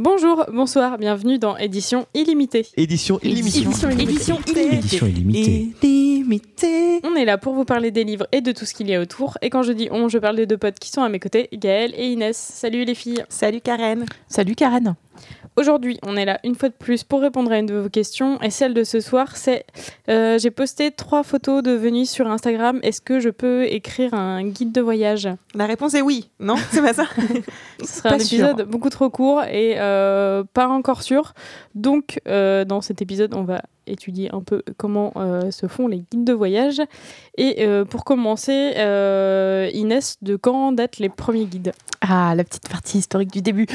Bonjour, bonsoir, bienvenue dans Édition illimitée. Édition illimitée. Édition illimitée. Édition illimitée. Illimité. On est là pour vous parler des livres et de tout ce qu'il y a autour. Et quand je dis on, je parle des deux potes qui sont à mes côtés, Gaëlle et Inès. Salut les filles. Salut Karen. Salut Karen. Aujourd'hui, on est là une fois de plus pour répondre à une de vos questions. Et celle de ce soir, c'est euh, j'ai posté trois photos de Venise sur Instagram. Est-ce que je peux écrire un guide de voyage? La réponse est oui. Non, c'est pas ça? Ce sera Pas un sûr. épisode beaucoup trop court et euh, pas encore sûr. Donc, euh, dans cet épisode, on va étudier un peu comment euh, se font les guides de voyage. Et euh, pour commencer, euh, Inès, de quand datent les premiers guides? Ah, la petite partie historique du début.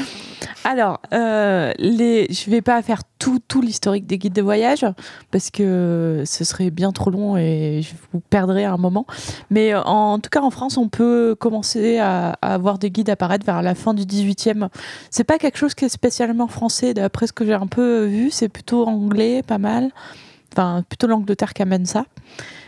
Alors, les... je vais pas faire tout, l'historique des guides de voyage parce que ce serait bien trop long et je vous perdrai à un moment. Mais euh, en tout cas, en France, on peut commencer à, à voir des guides apparaître vers la fin du 18e. C'est pas quelque chose qui est spécialement français, d'après ce que j'ai un peu vu. C'est plutôt anglais, pas mal. Enfin, plutôt l'Angleterre qui amène ça.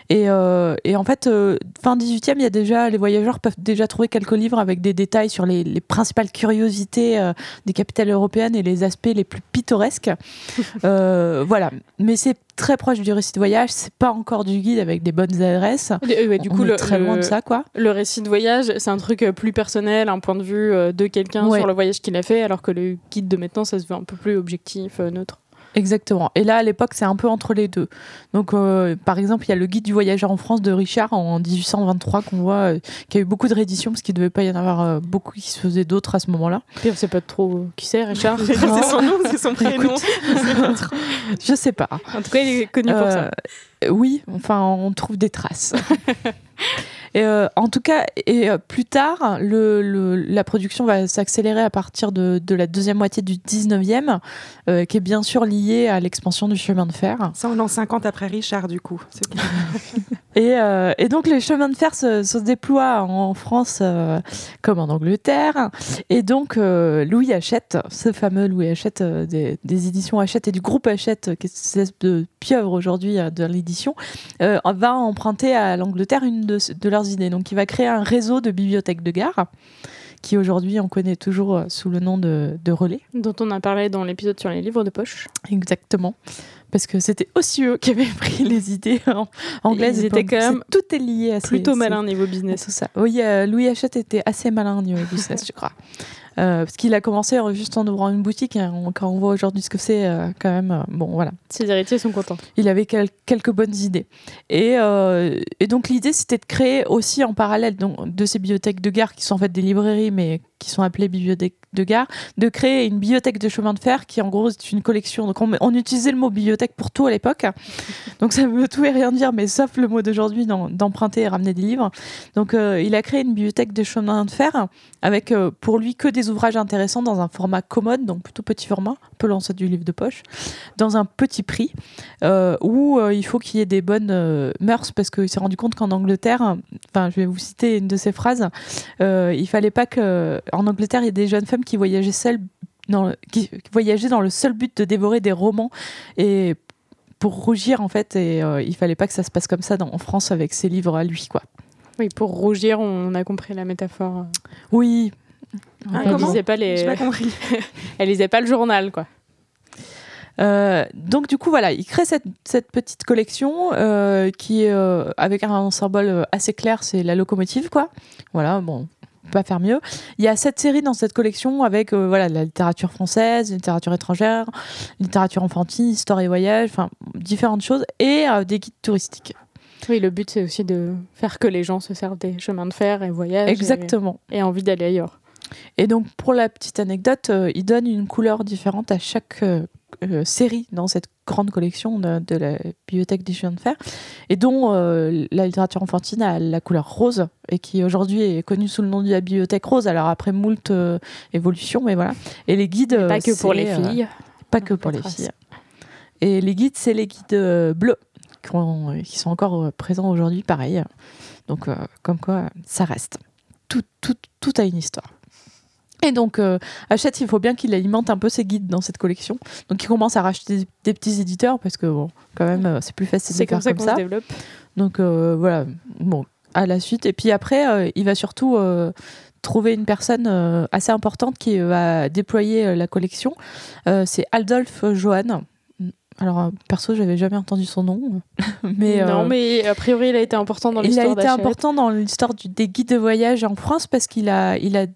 Et, euh, et en fait, euh, fin 18e, il y a déjà, les voyageurs peuvent déjà trouver quelques livres avec des détails sur les, les principales curiosités euh, des capitales européennes et les aspects les plus pittoresques. Voilà. Mais c'est très proche du récit de voyage. C'est pas encore du guide avec des bonnes adresses. Ouais, Du On coup, est le, très loin de ça, quoi. le récit de voyage, c'est un truc plus personnel, un point de vue de quelqu'un Ouais. sur le voyage qu'il a fait, alors que le guide de maintenant, ça se veut un peu plus objectif, neutre. Exactement. Et là, à l'époque, c'est un peu entre les deux. Donc, euh, par exemple, il y a le guide du voyageur en France de Richard en 1823 qu'on voit, euh, qui a eu beaucoup de rééditions parce qu'il ne devait pas y en avoir euh, beaucoup qui se faisaient d'autres à ce moment-là. Puis on sait pas trop qui c'est, Richard. C'est son nom, c'est son prénom. Je sais pas. en tout cas, il est connu pour ça. Euh, Oui, enfin, on trouve des traces. Et euh, en tout cas, et euh, plus tard, le, le- la production va s'accélérer à partir de, de la deuxième moitié du 19e, euh, qui est bien sûr liée à l'expansion du chemin de fer. Ça, on en 50 après Richard, du coup. Et, euh, et donc, les chemins de fer se, se déploient en France comme en Angleterre. Et donc, Louis Hachette, ce fameux Louis Hachette des, des éditions Hachette et du groupe Hachette, qui est cette espèce de pieuvre aujourd'hui euh, de l'édition, euh, va emprunter à l'Angleterre une de, de leurs idées. Donc, il va créer un réseau de bibliothèques de gare, qui aujourd'hui, on connaît toujours euh, sous le nom de, de relais. dont on a parlé dans l'épisode sur les livres de poche. Exactement. Parce que c'était aussi eux qui avaient pris les idées en- anglaises. Ils étaient quand même Tout est lié à Plutôt ces- malin niveau business. tout ça. Oui, euh, Louis Hachette était assez malin au niveau business, je crois. Euh, parce qu'il a commencé euh, juste en ouvrant une boutique. on- quand on voit aujourd'hui ce que c'est, euh, quand même, euh, bon, voilà. Ses héritiers sont contents. Il avait quel- quelques bonnes idées. Et, et donc, l'idée, c'était de créer aussi en parallèle donc, de ces bibliothèques de gare, qui sont en fait des librairies, mais qui sont appelées bibliothèques de gare, de créer une bibliothèque de chemin de fer qui, en gros, est une collection. Donc, on, on utilisait le mot bibliothèque pour tout à l'époque. Donc, ça veut tout et rien dire, mais sauf le mot d'aujourd'hui, d'emprunter et ramener des livres. Donc, euh, il a créé une bibliothèque de chemin de fer avec, euh, pour lui, que des ouvrages intéressants dans un format commode, donc plutôt petit format, un peu l'ancêtre du livre de poche, dans un petit prix, euh, où il faut qu'il y ait des bonnes mœurs, parce qu'il s'est rendu compte qu'en Angleterre, enfin, je vais vous citer une de ses phrases, il fallait pas que, en Angleterre, il y ait des jeunes femmes qui voyageaient seules, dans le- qui, voyageaient dans le seul but de dévorer des romans et pour rougir en fait et euh, il fallait pas que ça se passe comme ça dans, en France avec ses livres à lui quoi. Oui, pour rougir, on a compris la métaphore. Oui. Ah, elle, lisait pas les... pas compris. elle lisait pas le journal, quoi. Euh, donc du coup voilà, il crée cette, cette petite collection euh, qui euh, avec un symbole assez clair, c'est la locomotive quoi. Voilà, bon, on peut pas faire mieux. Il y a sept séries dans cette collection avec euh, voilà la littérature française, littérature étrangère, littérature enfantine, histoire et voyage, enfin différentes choses et euh, des guides touristiques. Oui, le but, c'est aussi de faire que les gens se servent des chemins de fer et voyagent. Exactement. Et, envie d'aller ailleurs. Et donc, pour la petite anecdote, euh, il donne une couleur différente à chaque euh, série dans cette grande collection de, de la bibliothèque des chemins de fer, et dont euh, la littérature enfantine a la couleur rose, et qui aujourd'hui est connue sous le nom de la bibliothèque rose, alors après moult euh, évolutions, mais voilà. Et les guides... Pas que pour les euh, filles. pas que pour les filles. Et les guides, c'est les guides euh, bleus, qui, ont- qui sont encore présents aujourd'hui, pareil. Donc, comme quoi, ça reste. Tout, tout, tout a une histoire. Et donc, euh, Hachette, il faut bien qu'il alimente un peu ses guides dans cette collection. Donc, il commence à racheter des, des petits éditeurs parce que, bon, quand même, euh, c'est plus facile de faire comme ça comme qu'on ça. se développe. Donc, euh, voilà, bon, à la suite. Et puis après, euh, il va surtout trouvé une personne assez importante qui va déployer la collection. C'est Adolphe Johann. Alors, perso, j'avais jamais entendu son nom. mais, non, euh, mais a priori, il a été important dans il a l'histoire été important dans l'histoire des guides de voyage en France parce qu'il a, il a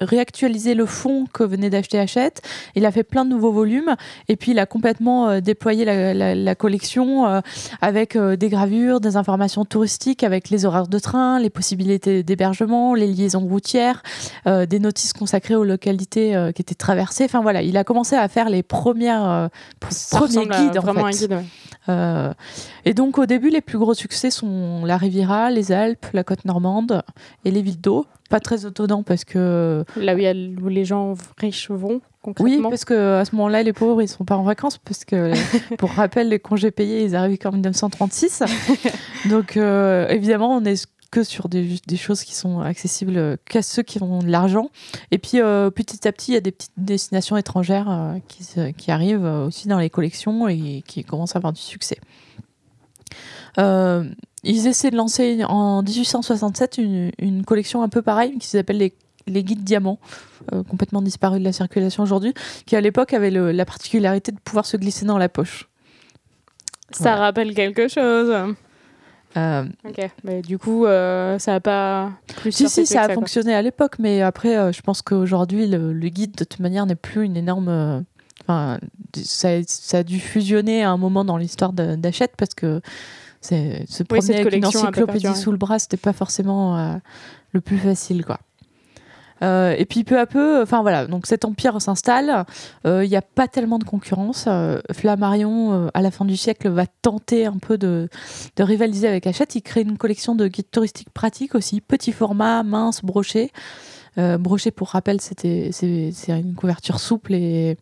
réactualisé le fond que venait d'acheter Hachette. Il a fait plein de nouveaux volumes et puis il a complètement euh, déployé la, la- la collection euh, avec euh, des gravures, des informations touristiques, avec les horaires de train, les possibilités d'hébergement, les liaisons routières, des notices consacrées aux localités qui étaient traversées. Enfin voilà, il a commencé à faire les premières premiers guides en fait. un guide. ouais. Et donc au début, les plus gros succès sont la Riviera, les Alpes, la côte normande et les villes d'eau. Pas très étonnant parce que Là où, y a, où les gens riches vont, oui, parce que à ce moment-là, les pauvres ils sont pas en vacances parce que pour rappel, les congés payés ils arrivent qu'en 1936. donc euh, évidemment, on est que sur des, des choses qui sont accessibles qu'à ceux qui ont de l'argent. Et puis euh, petit à petit, il y a des petites destinations étrangères euh, qui, arrivent euh, aussi dans les collections et qui commencent à avoir du succès. Euh, ils essaient de lancer en 1867 une, une collection un peu pareille qui s'appelle les, les guides diamants, euh, complètement disparus de la circulation aujourd'hui, qui à l'époque avait le- la particularité de pouvoir se glisser dans la poche. Ça Voilà. rappelle quelque chose. Euh, Ok. Mais du coup, euh, ça a pas plus Si, si, ça a fonctionné à l'époque, mais après, euh, je pense qu'aujourd'hui, le, le guide, de toute manière, n'est plus une énorme. Enfin, ça, ça a dû fusionner à un moment dans l'histoire d'Hachette parce que c'est- se promener cette avec une encyclopédie perpétué. sous le bras, c'était pas forcément euh, le plus facile, quoi. Euh, et puis peu à peu, enfin voilà, donc cet empire s'installe. Euh, Il n'y a pas tellement de concurrence. Euh, Flammarion, euh, à la fin du siècle, va tenter un peu de, de rivaliser avec Hachette. Il crée une collection de guides touristiques pratiques aussi, petit format, mince, broché. Euh, broché, pour rappel, c'était c'est une couverture souple et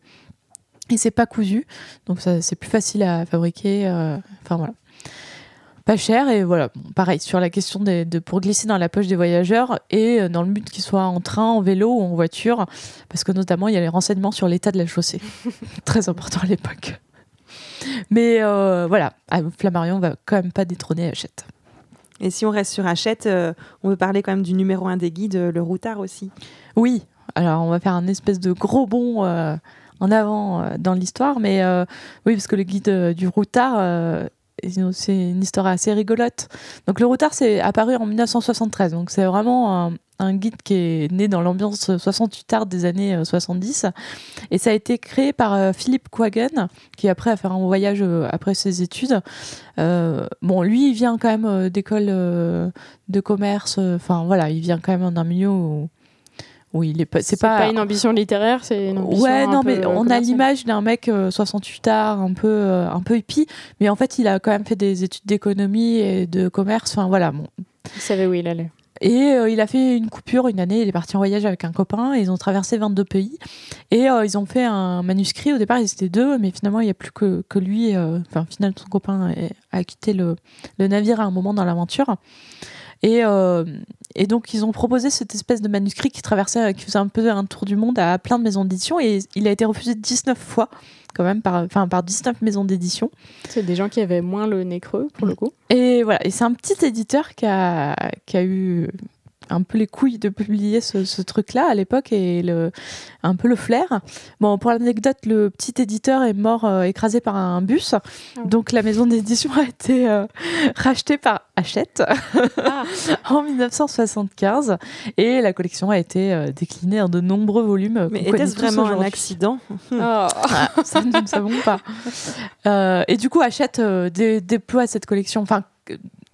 et c'est pas cousu, donc c'est plus facile à fabriquer. euh, Enfin voilà, pas cher et voilà. Pareil sur la question des- de pour glisser dans la poche des voyageurs et euh, dans le but qu'ils soient en train, en vélo ou en voiture, parce que notamment il y a les renseignements sur l'état de la chaussée, très important à l'époque. Mais euh, voilà, Flammarion va quand même pas détrôner Hachette. Et si on reste sur Hachette, euh, on veut parler quand même du numéro un des guides, le routard aussi. Oui, alors on va faire un espèce de gros bond euh, en avant dans l'histoire, mais oui, parce que le guide du routard, c'est une histoire assez rigolote. Donc le routard, c'est apparu en 1973, donc c'est vraiment un, guide qui est né dans l'ambiance 68 art des années euh, 70, et ça a été créé par euh, Philippe Quagen, qui après a fait un voyage euh, après ses études. Euh, bon, lui, il vient quand même euh, d'école euh, de commerce, euh, enfin voilà, il vient quand même d'un milieu où, où il est pas, c'est pas... une ambition littéraire, c'est une ambition. Ouais, non, mais euh, on a l'image d'un mec euh, 68 art, un peu, euh, un peu hippie, mais en fait, il a quand même fait des études d'économie et de commerce. Enfin, voilà. Bon. Il savait où il allait. Et euh, il a fait une coupure une année. Il est parti en voyage avec un copain. Et ils ont traversé 22 pays. Et euh, ils ont fait un manuscrit. Au départ, ils étaient deux, mais finalement, il n'y a plus que, que lui. euh, Enfin, finalement, son copain est- a quitté le, le navire à un moment dans l'aventure. Et, euh, et donc, ils ont proposé cette espèce de manuscrit qui traversait, qui faisait un peu un tour du monde à plein de maisons d'édition. Et il a été refusé 19 fois, quand même, par, enfin, par 19 maisons d'édition. C'est des gens qui avaient moins le nez creux, pour le coup. Et voilà, et c'est un petit éditeur qui a, qui a eu un peu les couilles de publier ce, ce truc-là à l'époque et le, un peu le flair. Bon, pour l'anecdote, le petit éditeur est mort euh, écrasé par un bus. Donc la maison d'édition a été euh, rachetée par Hachette Ah. en 1975 et la collection a été euh, déclinée en de nombreux volumes. Mais était-ce vraiment un accident? Oh. Ah, ça, nous ne savons pas. Et du coup, Hachette dé- déploie cette collection, enfin,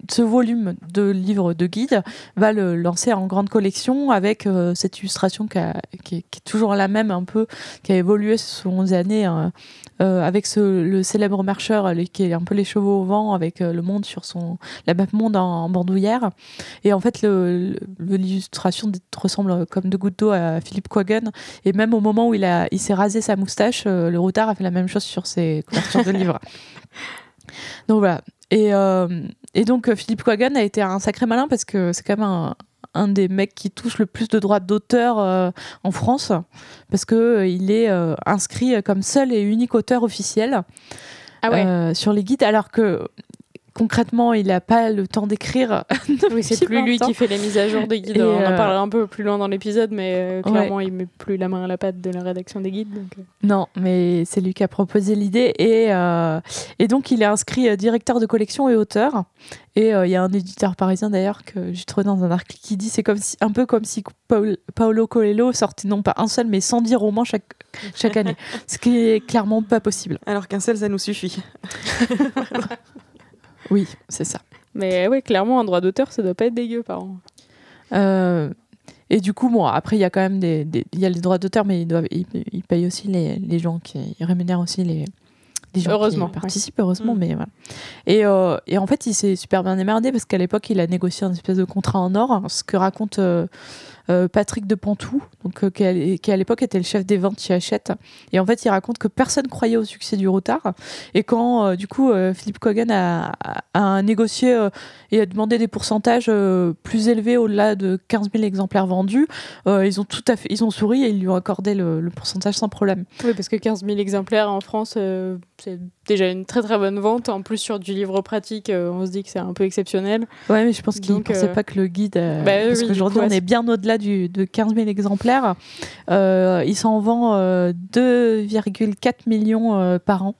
ce volume de livres de guide va le lancer en grande collection avec euh, cette illustration qui, a- qui est, qui est toujours la même, un peu, qui a évolué selon les années, hein, euh, avec ce, le célèbre marcheur les- qui est un peu les chevaux au vent, avec euh, le monde sur son, la map monde en, en bandoulière. Et en fait, le- le- l'illustration ressemble comme de gouttes d'eau à Philippe Quagen. Et même au moment où il, a, il s'est rasé sa moustache, le routard a fait la même chose sur ses couvertures de livres. Donc voilà. Et, euh, et donc euh, Philippe Quagen a été un sacré malin parce que c'est quand même un, un des mecs qui touche le plus de droits d'auteur euh, en France parce que euh, il est euh, inscrit comme seul et unique auteur officiel Ah ouais. sur les guides alors que concrètement, il n'a pas le temps d'écrire. oui, c'est plus lui qui fait les mises à jour des guides. on en euh, parlera un peu plus loin dans l'épisode, mais euh, clairement, il met plus la main à la pâte de la rédaction des guides. Euh. Non, mais c'est lui qui a proposé l'idée. Et, et donc, il est inscrit directeur de collection et auteur. Et il y a un éditeur parisien d'ailleurs que j'ai trouvé dans un article qui dit c'est comme si, un peu comme si Paolo Coelho sortait non pas un seul mais 110 romans chaque, chaque année. ce qui est clairement pas possible. Alors qu'un seul, ça nous suffit. Oui, c'est ça. Mais oui, clairement, un droit d'auteur, ça doit pas être dégueu par an. Euh, et du coup, bon, après, il y a quand même des, y a les droits d'auteur, mais ils, doivent, ils, payent aussi les, les, gens qui ils rémunèrent aussi les, gens heureusement, qui participent, heureusement, mm. mais voilà. Et, euh, et, en fait, il s'est super bien démerdé parce qu'à l'époque, il a négocié un espèce de contrat en or, ce que raconte euh, euh, Patrick de Pantou, donc, qui, à, l'époque était le chef des ventes chez Hachette. Et en fait, il raconte que personne croyait au succès du Routard. Et quand, du coup, Philippe Cogan a, a, négocié et a demandé des pourcentages plus élevés au-delà de 15 000 exemplaires vendus, ils ont tout à fait, ils ont souri et ils lui ont accordé le, le pourcentage sans problème. Oui, parce que 15 000 exemplaires en France, c'est déjà une très très bonne vente. En plus, sur du livre pratique, on se dit que c'est un peu exceptionnel. Ouais, mais je pense qu'il ne pensait pas que le guide. Bah parce qu'aujourd'hui, on est bien au-delà de 15 000 exemplaires. Euh, il s'en vend 2,4 euh, millions euh, par an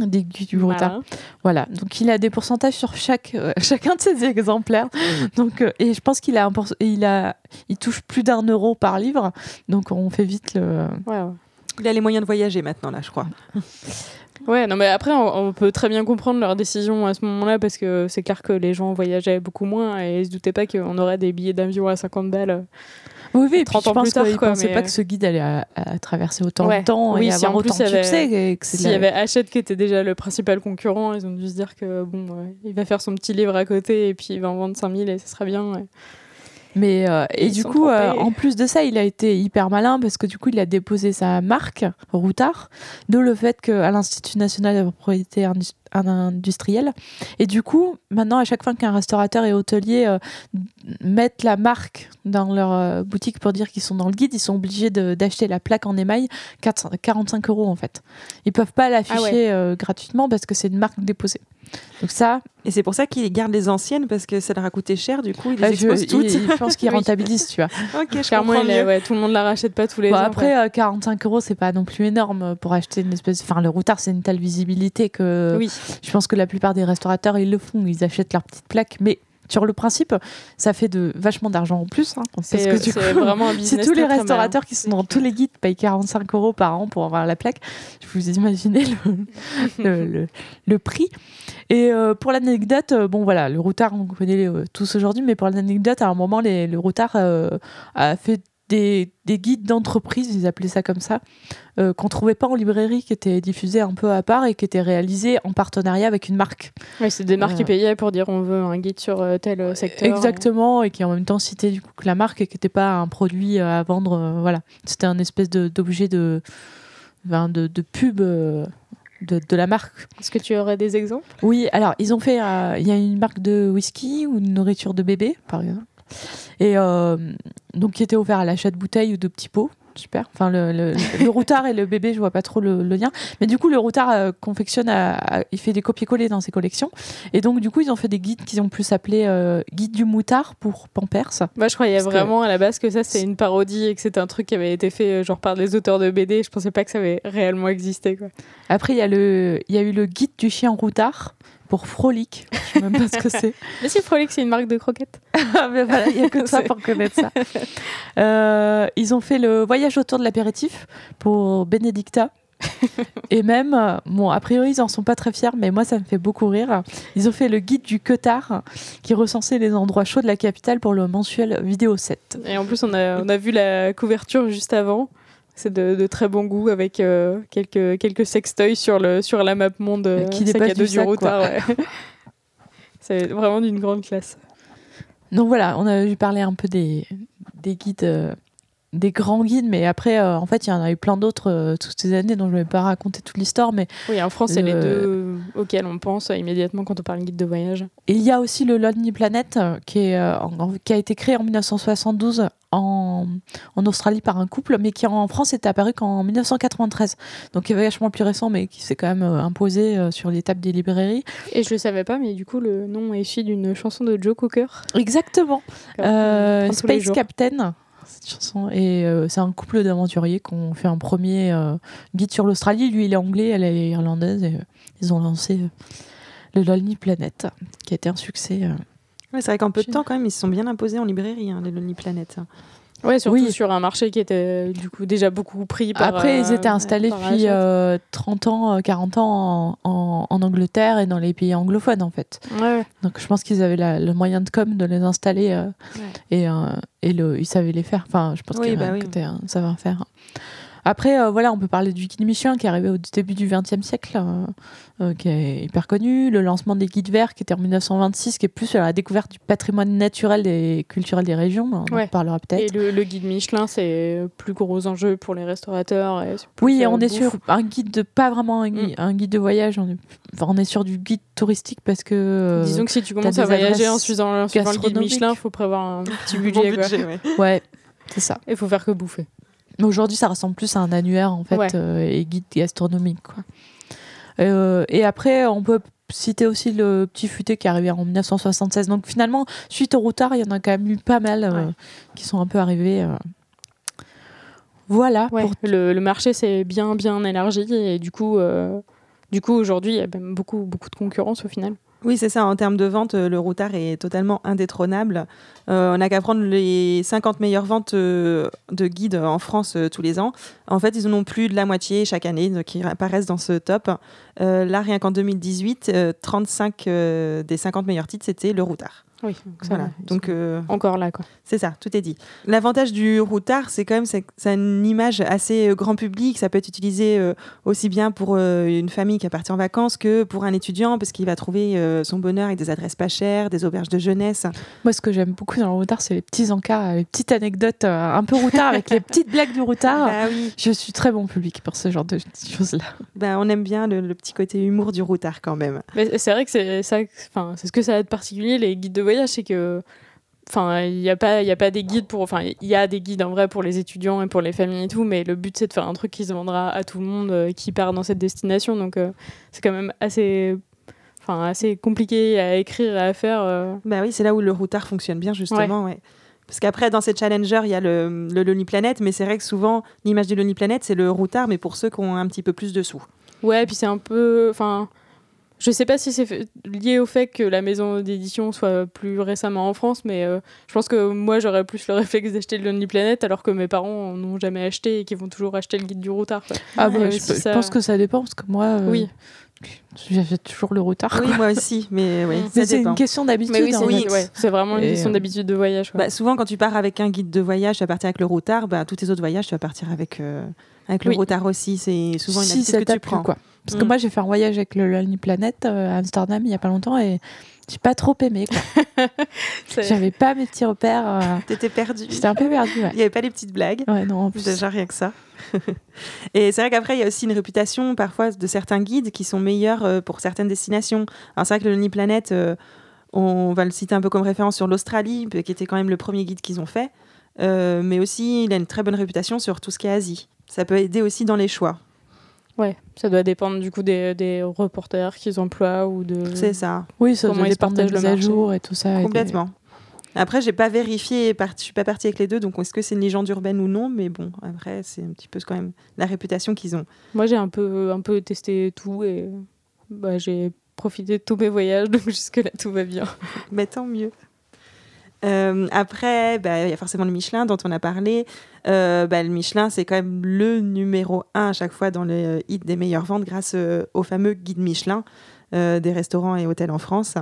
des du retard. Voilà. Donc il a des pourcentages sur chaque chacun de ces exemplaires. Donc et je pense qu'il a il a il touche plus d'un euro par livre. Donc on fait vite le. Il a les moyens de voyager maintenant là, je crois. Ouais, non, mais après, on, peut très bien comprendre leur décision à ce moment-là parce que c'est clair que les gens voyageaient beaucoup moins et ils se doutaient pas qu'on aurait des billets d'avion à 50 balles. Oui, oui, 30 ans plus tard. Ils ne pensaient pas que ce guide allait à, traverser autant de temps et avoir autant de succès. S'il y avait Hachette qui était déjà le principal concurrent, ils ont dû se dire que bon, il va faire son petit livre à côté et puis il va en vendre 5000 et ce sera bien. Mais euh, et du coup, euh, en plus de ça, il a été hyper malin parce que du coup, il a déposé sa marque Routard, de le fait qu'à l'Institut national de la propriété industrielle. Et du coup, maintenant, à chaque fois qu'un restaurateur et hôtelier euh, mettent la marque dans leur boutique pour dire qu'ils sont dans le guide, ils sont obligés d'acheter la plaque en émail 45 euros en fait. Ils peuvent pas l'afficher ah gratuitement parce que c'est une marque déposée. Donc ça. Et c'est pour ça qu'ils gardent les anciennes parce que ça leur a coûté cher. Du coup, ils les bah, exposent toutes. je pense qu'ils rentabilisent, tu vois. ok, je comprends mieux. tout le monde la rachète pas tous les ans. Après, 45 euros, c'est pas non plus énorme pour acheter une espèce. Enfin, le routard, c'est une telle visibilité que. Oui. Je pense que la plupart des restaurateurs, ils le font. Ils achètent leur petite plaque, mais sur le principe, ça fait de vachement d'argent en plus. Hein, parce que du coup, vraiment un si tous les restaurateurs qui sont dans tous les guides payent 45 euros par an pour avoir la plaque, je vous imaginez le, le, prix. Et euh, pour l'anecdote, euh, bon voilà, le routard, on connaît euh, tous aujourd'hui, mais pour l'anecdote, à un moment, les, le routard a fait des, des guides d'entreprise, ils appelaient ça comme ça, euh, qu'on trouvait pas en librairie, qui étaient diffusés un peu à part et qui étaient réalisés en partenariat avec une marque. Oui, c'est des marques qui payaient pour dire on veut un guide sur euh, tel euh, secteur. Exactement, et qui en même temps citaient du coup que la marque et qui n'était pas un produit à vendre. voilà, c'était un espèce d'objet de, de, de, pub. De, de, la marque. Est-ce que tu aurais des exemples? Oui, alors ils ont fait, il y a une marque de whisky ou de nourriture de bébé, par exemple. Et euh, donc, qui était offert à l'achat de bouteilles ou de petits pots. Super. Enfin, le, le, routard et le bébé, je vois pas trop le, lien. Mais du coup, le routard euh, confectionne, il fait des copier-coller dans ses collections. Et donc, du coup, ils ont fait des guides qu'ils ont plus appelés euh, guide du moutard pour Pampers. Moi, je croyais vraiment à la base que ça, c'était une parodie et que c'était un truc qui avait été fait genre par des auteurs de BD. Je pensais pas que ça avait réellement existé. Quoi. Après, il y, a le, il y a eu le guide du chien routard pour Frolic. Je sais même pas ce que c'est. Mais si Frolic, c'est une marque de croquettes. Ah, mais voilà, il n'y a que ça pour connaître ça. Euh, ils ont fait le voyage autour de l'apéritif pour Benedicta. et même, bon, a priori, ils en sont pas très fiers, mais moi, ça me fait beaucoup rire. Ils ont fait le guide du Cotard qui recensait les endroits chauds de la capitale pour le mensuel Vidéo 7. Et en plus, on a, on a vu la couverture juste avant. C'est de, très bon goût avec euh, quelques, quelques sextoys sur, le, sur la map monde euh, qui dépasse du, sac, C'est vraiment d'une grande classe. Donc voilà, on a parler un peu des, des guides euh, des grands guides, mais après, euh, en fait, il y en a eu plein d'autres euh, toutes ces années dont je ne vais pas raconter toute l'histoire. Mais Oui, en France, c'est les Le- deux auxquels on pense immédiatement quand on parle guide de voyage. Et il y a aussi le Lonely Planet euh, qui, est, euh, en- en- qui a été créé en 1972 en, en Australie par un couple, mais qui en France est apparu qu'en 1993. Donc il est vachement plus récent, mais qui s'est quand même euh, imposé euh, sur les tables des librairies. Et je le savais pas, mais du coup, le nom est issu d'une chanson de Joe Cocker. Exactement. Euh, Space. Captain. Cette chanson. Et euh, c'est un couple d'aventuriers qui ont fait un premier euh, guide sur l'Australie. Lui, il est anglais, elle est irlandaise. Et euh, ils ont lancé le Lonely Planet, qui a été un succès. Ouais, c'est vrai qu'en peu de temps, quand même, ils se sont bien imposés en librairie, hein, les Lonely Planet. Ouais, surtout Oui. sur un marché qui était du coup déjà beaucoup pris par. Après, ils euh, étaient installés depuis euh, 30 ans, euh, 40 ans en, en- en Angleterre et dans les pays anglophones, en fait. Ouais. Donc, je pense qu'ils avaient la- le moyen de com de les installer euh, et, euh, et le, ils savaient les faire. Enfin, je pense Oui, qu'il y bah oui. un savoir-faire. Après, euh, voilà, on peut parler du guide Michelin qui est arrivé au début du XXe siècle, euh, euh, qui est hyper connu. Le lancement des guides verts qui était en 1926, qui est plus sur la découverte du patrimoine naturel et culturel des régions. On en parlera Et peut-être. le, le guide Michelin, c'est plus gros enjeu pour les restaurateurs. et Oui, on est bouffe. sur un guide de pas vraiment un, Mm. un guide de voyage. On est, enfin, on est sur du guide touristique parce que. euh, Disons que si tu commences à voyager en suivant, en suivant le guide. Michelin, il faut prévoir un petit Bon budget. ouais. ouais, c'est ça. Il faut faire que bouffer. Mais aujourd'hui, ça ressemble plus à un annuaire en fait Ouais. euh, et guide gastronomique. Quoi. Euh, et après, on peut citer aussi le petit futé qui est arrivé en 1976. Donc finalement, suite au routard, il y en a quand même eu pas mal euh, Ouais. qui sont un peu arrivés. Voilà. Ouais, pour- le, le marché s'est bien bien élargi et du coup, du coup aujourd'hui il y a même beaucoup beaucoup de concurrence au final. Oui, c'est ça. En termes de vente, euh, le routard est totalement indétrônable. Euh, on n'a qu'à prendre les 50 meilleures ventes euh, de guides en France tous les ans. En fait, ils en ont plus de la moitié chaque année qui apparaissent dans ce top. Là, rien qu'en 2018, euh, 35 euh, des 50 meilleurs titres, c'était le routard. Oui, donc Voilà. Donc, euh, encore là quoi. c'est ça, tout est dit. L'avantage du routard, c'est quand même c'est une image assez euh, grand public. Ça peut être utilisé euh, aussi bien pour euh, une famille qui est partie en vacances que pour un étudiant, parce qu'il va trouver son bonheur avec des adresses pas chères, des auberges de jeunesse. Moi, ce que j'aime beaucoup dans le routard, c'est les petits encarts, les petites anecdotes un peu routard avec les petites blagues du routard. Bah oui, Je suis très bon public pour ce genre de choses-là. bah, on aime bien le, le petit côté humour du routard quand même. Mais c'est vrai que c'est ça, enfin c'est ce que ça a de particulier les guides de voyage, c'est que Enfin, il n'y a pas, il y a pas des guides pour. Enfin, il y a des guides en vrai pour les étudiants et pour les familles et tout, mais le but c'est de faire un truc qui se vendra à tout le monde euh, qui part dans cette destination. Donc, euh, c'est quand même assez, enfin, assez compliqué à écrire et à faire. euh. Bah oui, c'est là où le routard fonctionne bien, justement. Ouais. Parce qu'après, dans ces challengers, il y a le, le Lonely Planet, mais c'est vrai que souvent, l'image du Lonely Planet, c'est le routard, mais pour ceux qui ont un petit peu plus de sous. Ouais, puis c'est un peu, enfin. Je sais pas si c'est lié au fait que la maison d'édition soit plus récemment en France, mais euh, je pense que moi j'aurais plus le réflexe d'acheter le Lonely Planet alors que mes parents n'ont jamais acheté et qui vont toujours acheter le guide du routard. quoi. Ah Ouais, bah, euh, je, si je ça- pense que ça dépend parce que moi, euh, Oui. j'achète toujours le routard. Oui, quoi. moi aussi, mais oui, c'est une question d'habitude. Mais oui, c'est oui. ouais, vraiment une Et, question euh, d'habitude de voyage. quoi. Bah, souvent, quand tu pars avec un guide de voyage, tu vas partir avec le routard. Bah, tous tes autres voyages, tu vas partir avec, euh, avec le Oui. routard aussi. C'est souvent une si habitude que tu prends. quoi. Parce que Mm. moi, j'ai fait un voyage avec le Lonely Planet euh, à Amsterdam il y a pas longtemps et j'ai pas trop aimé. J'avais pas mes petits repères. euh, T'étais perdu. J'étais un peu perdue. Ouais. Il n'y avait pas les petites blagues. Ouais, non, en plus. Déjà rien que ça. et c'est vrai qu'après, il y a aussi une réputation parfois de certains guides qui sont meilleurs euh, pour certaines destinations. C'est vrai que le Lonely Planet, euh, on va le citer un peu comme référence sur l'Australie, qui était quand même le premier guide qu'ils ont fait. Mais aussi, il a une très bonne réputation sur tout ce qui est Asie. Ça peut aider aussi dans les choix. Ouais, ça doit dépendre du coup des, des reporters qu'ils emploient ou de. C'est ça, Oui, ça Comment doit ils partagent le à jour et tout ça. et des- complètement. Après, j'ai pas vérifié, par- je suis pas partie avec les deux, donc est-ce que c'est une légende urbaine ou non Mais bon, après, c'est un petit peu quand même la réputation qu'ils ont. Moi, j'ai un peu, un peu testé tout et bah, j'ai profité de tous mes voyages, donc jusque-là, tout va bien. Mais tant mieux. Euh, après, bah, il y a forcément le Michelin dont on a parlé. Euh, bah, le Michelin, c'est quand même le numéro un à chaque fois dans le hit des meilleures ventes grâce euh, au fameux guide Michelin des restaurants et hôtels en France.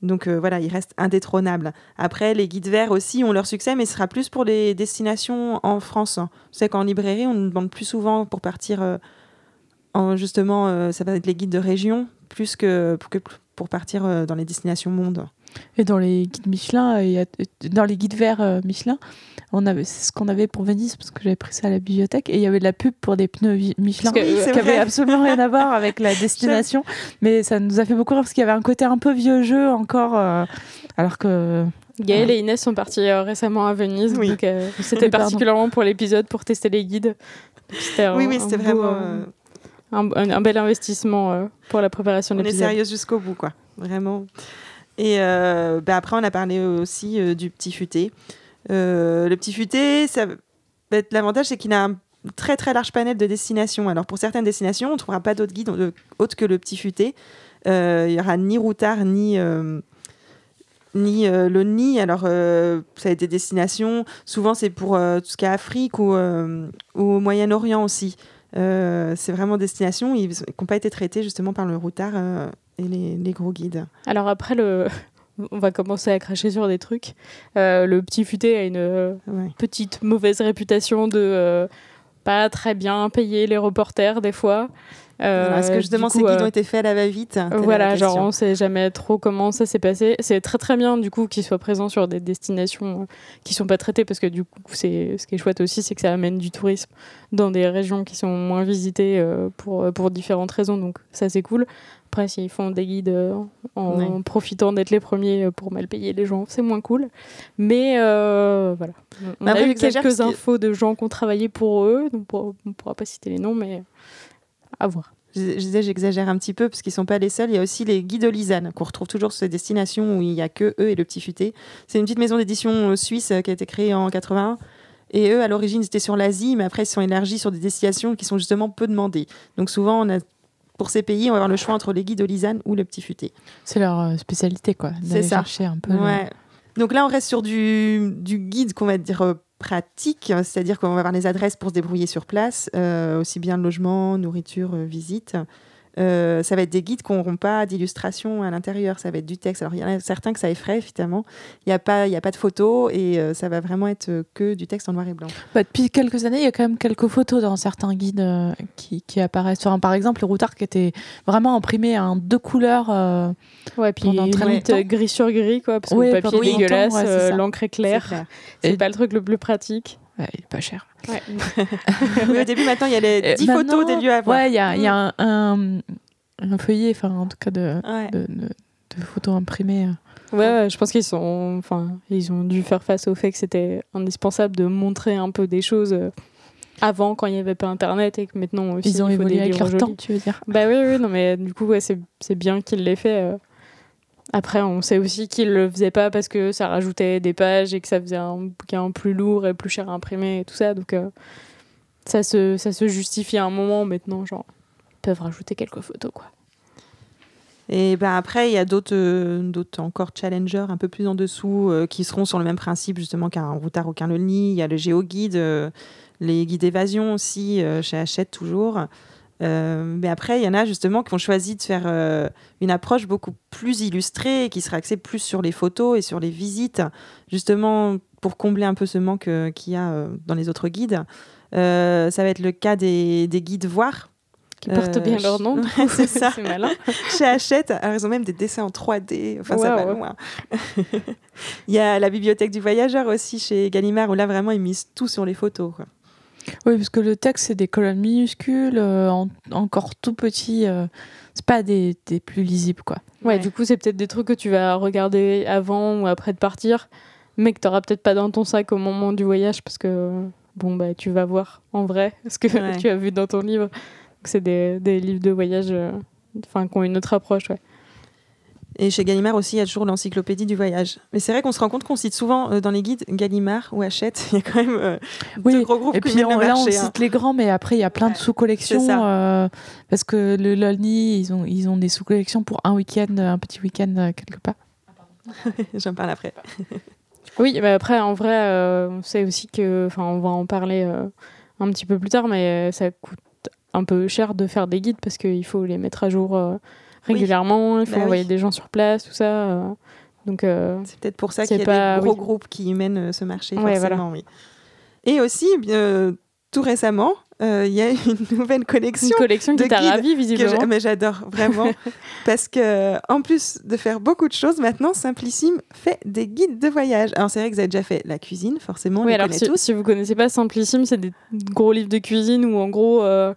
Donc voilà, il reste indétrônable. Après, les guides verts aussi ont leur succès, mais ce sera plus pour les destinations en France. Je sais qu'en librairie, on demande plus souvent pour partir en justement, ça va être les guides de région, plus que, que pour partir dans les destinations monde. Et dans les guides Michelin, il y a- dans les guides verts euh, Michelin, on avait c'est ce qu'on avait pour Venise parce que j'avais pris ça à la bibliothèque et il y avait de la pub pour des pneus Michelin que, Oui, c'est qui avait absolument rien à voir avec la destination, mais ça nous a fait beaucoup rire parce qu'il y avait un côté un peu vieux jeu encore, euh, alors que Gaël et Inès sont partis euh, récemment à Venise, Oui. donc euh, c'était Oui, pardon. particulièrement pour l'épisode pour tester les guides. Un- Oui, oui, c'était vraiment. euh, euh, un, un- un bel investissement euh, pour la préparation de on est l'épisode. sérieux jusqu'au bout, quoi. Vraiment. Et euh, bah, après, on a parlé aussi euh, du petit futé. Euh, le petit futé, ça, bah, l'avantage, c'est qu'il a un très très large panel de destinations. Alors, pour certaines destinations, on ne trouvera pas d'autres guides euh, autres que le petit futé. Il y aura ni routard, ni. ni le nid, alors ça a été des destinations, souvent c'est pour euh, tout ce qui est Afrique ou, ou au Moyen-Orient aussi. C'est vraiment des destinations qui n'ont pas été traitées justement par le routard et les, les gros guides. Alors après, le... on va commencer à cracher sur des trucs. Euh, le petit futé a une euh, Ouais. petite mauvaise réputation de euh, pas très bien payer les reporters des fois. Euh, Alors, Est-ce que du justement coup, ces guides euh, ont été faits à la va-vite est la Voilà, genre on sait jamais trop comment ça s'est passé. C'est très très bien du coup qu'ils soient présents sur des destinations euh, qui sont pas traitées parce que du coup c'est ce qui est chouette aussi c'est que ça amène du tourisme dans des régions qui sont moins visitées euh, pour pour différentes raisons donc ça c'est cool. Après s'ils font des guides euh, en Ouais. profitant d'être les premiers euh, pour mal payer les gens c'est moins cool. Mais euh, voilà, on après, a eu quelques que- infos de gens qui ont travaillé pour eux donc on ne pourra pas citer les noms mais à voir. Je, je disais, j'exagère un petit peu parce qu'ils sont pas les seuls. Il y a aussi les guides Olisane qu'on retrouve toujours sur ces destinations où il y a que eux et le petit futé. C'est une petite maison d'édition euh, suisse euh, qui a été créée en 81. Et eux, à l'origine, ils étaient sur l'Asie, mais après, ils se sont élargis sur des destinations qui sont justement peu demandées. Donc souvent, on a, pour ces pays, on va avoir le choix entre les guides Olisane ou le petit futé. c'est leur euh, spécialité quoi, C'est ça. chercher un peu. le-. Donc là, on reste sur du, du guide qu'on va dire euh, pratique, euh, c'est-à-dire qu'on va avoir les adresses pour se débrouiller sur place, euh, aussi bien logement, nourriture, visite. Euh, ça va être des guides qui n'auront pas d'illustration à l'intérieur, ça va être du texte. Alors il y en a certains que ça effraie, finalement. Il n'y a, pas- y a pas de photos et euh, ça va vraiment être euh, que du texte en noir et blanc. Bah, depuis quelques années, il y a quand même quelques photos dans certains guides euh, qui, qui apparaissent. Enfin, par exemple, le routard qui était vraiment imprimé en deux couleurs. euh, Ouais, puis Pendant très limite euh, gris sur gris, quoi, parce que Ouais, le papier est dégueulasse, ouais, l'encre est claire. clair. C'est pas le truc le plus pratique. Ouais, il est pas cher. Ouais. Oui, au début, maintenant, il y a les Et 10 maintenant, photos des lieux à voir. Ouais, il y a, y a un, un, un feuillet, enfin, en tout cas, de, Ouais. de, de- de photos imprimées. Ouais, ouais, je pense qu'ils sont, enfin, ils ont dû faire face au fait que c'était indispensable de montrer un peu des choses euh, avant quand il n'y avait pas Internet et que maintenant aussi Ils ont il faut évolué des avec leur temps, tu veux dire. Bah oui, oui, non, mais du coup, ouais, c'est c'est bien qu'il l'ait fait. euh. Après, on sait aussi qu'il le faisait pas parce que ça rajoutait des pages et que ça faisait un bouquin plus lourd et plus cher à imprimer et tout ça. Donc, euh, ça, se, ça se justifie à un moment maintenant. Genre, ils peuvent rajouter quelques photos, quoi. Et ben après, il y a d'autres, euh, encore challengers un peu plus en dessous euh, qui seront sur le même principe justement qu'un routard aucun le nid. Il y a le géoguide, euh, les guides évasion aussi chez Hachette toujours. Euh, mais après, il y en a justement qui ont choisi de faire euh, une approche beaucoup plus illustrée, qui sera axée plus sur les photos et sur les visites, justement pour combler un peu ce manque euh, qu'il y a dans les autres guides. Ça va être le cas des, des guides voir. Qui portent bien leur nom. ouais, c'est ça. c'est malin. Chez Hachette, alors ils ont même des dessins en 3D. Enfin, ça va ouais. loin. Il y a la bibliothèque du voyageur aussi chez Gallimard, où là, vraiment, ils misent tout sur les photos. quoi. Oui, parce que le texte, c'est des colonnes minuscules, euh, en- encore tout petit. euh, c'est pas des, des plus lisibles, quoi. Ouais, Ouais. du coup, c'est peut-être des trucs que tu vas regarder avant ou après de partir, mais que tu n'auras peut-être pas dans ton sac au moment du voyage parce que bon, bah, tu vas voir en vrai ce que Ouais. tu as vu dans ton livre. C'est des, des livres de voyage euh, enfin, qui ont une autre approche. Ouais. Et chez Gallimard aussi, il y a toujours l'encyclopédie du voyage. Mais c'est vrai qu'on se rend compte qu'on cite souvent euh, dans les guides Gallimard ou Hachette. Il y a quand même euh, Oui, deux gros groupes Et puis on- le là, on hein. cite les grands, mais après, il y a plein de sous-collections. euh, parce que le Lolny, ils ont, ils ont des sous-collections pour un week-end, un petit week-end euh, quelque part. J'en parle après. Oui, mais après, en vrai, euh, on sait aussi que, enfin, on va en parler euh, un petit peu plus tard, mais ça coûte un peu cher de faire des guides parce qu'il faut les mettre à jour régulièrement, il faut Bah oui. envoyer des gens sur place, tout ça. euh. donc, euh, C'est peut-être pour ça qu'il y a pas- des gros oui. groupes qui mènent euh, ce marché, Ouais, forcément, oui. Et aussi, euh, tout récemment, euh, il y a une nouvelle collection. Une collection qui de t'a ravi visiblement. mais j'adore vraiment parce que en plus de faire beaucoup de choses maintenant Simplissime fait des guides de voyage. Alors c'est vrai que vous avez déjà fait la cuisine forcément, Oui, alors si, tous. si vous connaissez pas Simplissime, c'est des gros livres de cuisine où en gros, euh,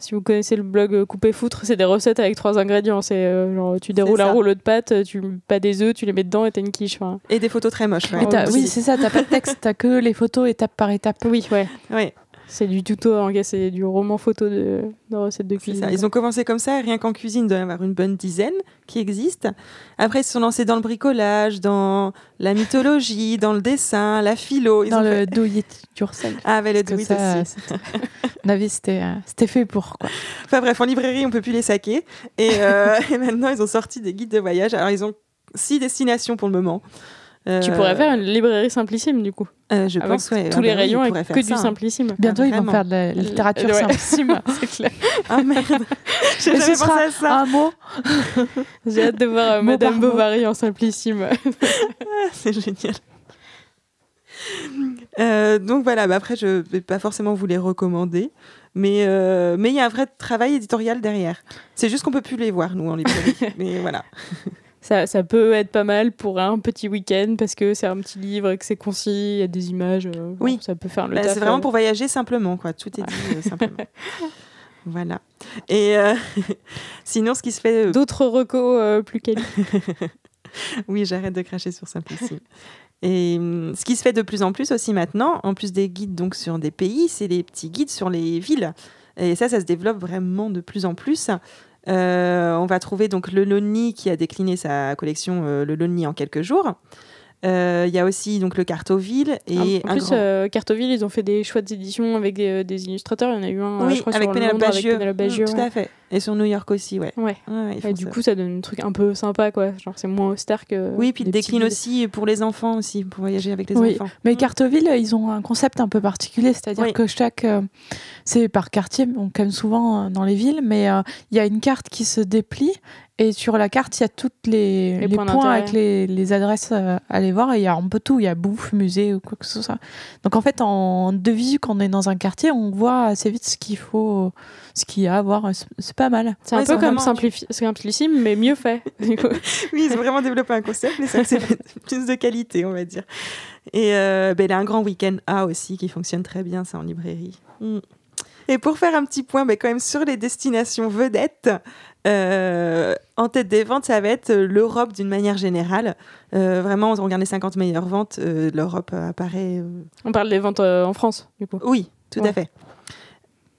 si vous connaissez le blog euh, Couper Foutre, c'est des recettes avec trois ingrédients. C'est euh, genre tu déroules un rouleau de pâtes, tu mets pas des œufs, tu les mets dedans et t'as une quiche. Et des photos très moches. Ouais. Oh, oui, oui. c'est ça, t'as pas de texte, t'as que les photos étape par étape. oui, ouais. Ouais, C'est du tuto, en gars, c'est du roman photo de, de recettes de cuisine. ça. Ils ont commencé comme ça, rien qu'en cuisine, il doit y avoir une bonne dizaine qui existent. Après, ils se sont lancés dans le bricolage, dans la mythologie, dans le dessin, la philo. Ils Dans ont le fait- do it yourself. Ah, mais le do it ça, aussi. c'était- on avait, c'était, c'était fait pour quoi. Enfin bref, en librairie, on peut plus les saquer. Et, euh, et maintenant, ils ont sorti des guides de voyage. Alors, ils ont six destinations pour le moment. Euh, Tu pourrais faire une librairie Simplissime du coup. euh, je avec pense, ouais. tous Ah les bah rayons faire que ça, du hein. Simplissime. Bientôt, ils vont faire de la littérature Ouais. simplissime. c'est clair. Ah merde, j'ai jamais pensé à ça. Un mot. J'ai hâte de voir euh, Madame. Bovary en Simplissime. C'est génial. Euh, donc voilà, bah après je vais pas forcément vous les recommander, mais euh, mais il y a un vrai travail éditorial derrière. C'est juste qu'on peut plus les voir nous en librairie, mais voilà. Ça, ça peut être pas mal pour un petit week-end parce que c'est un petit livre et que c'est concis, il y a des images. euh, Oui. ça peut faire le Bah, taf. c'est vraiment euh. pour voyager simplement quoi. Tout est dit euh, simplement. voilà. Et euh, sinon ce qui se fait, D'autres recos plus quali. oui j'arrête de cracher sur Simplissime. Et hum, ce qui se fait de plus en plus aussi maintenant, en plus des guides donc sur des pays, c'est les petits guides sur les villes. Et ça, ça se développe vraiment de plus en plus. Euh, on va trouver donc le Lonely qui a décliné sa collection euh, le Lonely en quelques jours. Euh, Il y a aussi donc le Cartoville et en un plus, grand- Cartoville, ils ont fait des chouettes éditions avec des, des illustrateurs. Il y en a eu un, oui, je crois, avec Pénélope avec Mm, Bagieux, tout ouais. à fait. Et sur New York aussi, ouais. Ouais. Ouais, Et du ça. coup, ça donne un truc un peu sympa, quoi. Genre, c'est moins austère que. oui, puis il décline aussi pour les enfants aussi, pour voyager avec les Oui, enfants. Mais Mm. Cartoville, ils ont un concept un peu particulier, c'est-à-dire Oui. que chaque. euh, c'est par quartier, on comme souvent euh, dans les villes, mais euh, il y a une carte qui se déplie et sur la carte, il y a tous les, Les les points avec les, les adresses à aller voir et il y a un peu tout. Il y a bouffe, musée ou quoi que ce soit. Donc en fait, en de visu, quand on est dans un quartier, on voit assez vite ce qu'il faut, ce qu'il y a à voir. C'est- pas mal. C'est un Ouais, peu c'est comme Simplifi- Simplissime, mais mieux fait. du coup. Oui, ils ont vraiment développé un concept, mais ça, c'est plus de qualité, on va dire. Et euh, ben, il y a un grand week-end A aussi qui fonctionne très bien, ça, en librairie. Mm. Et pour faire un petit point, ben, quand même, sur les destinations vedettes, euh, en tête des ventes, ça va être euh, l'Europe d'une manière générale. Euh, vraiment, on regarde les 50 meilleures ventes, euh, l'Europe apparaît. euh, On parle des ventes euh, en France, du coup. Oui, tout Ouais. à fait.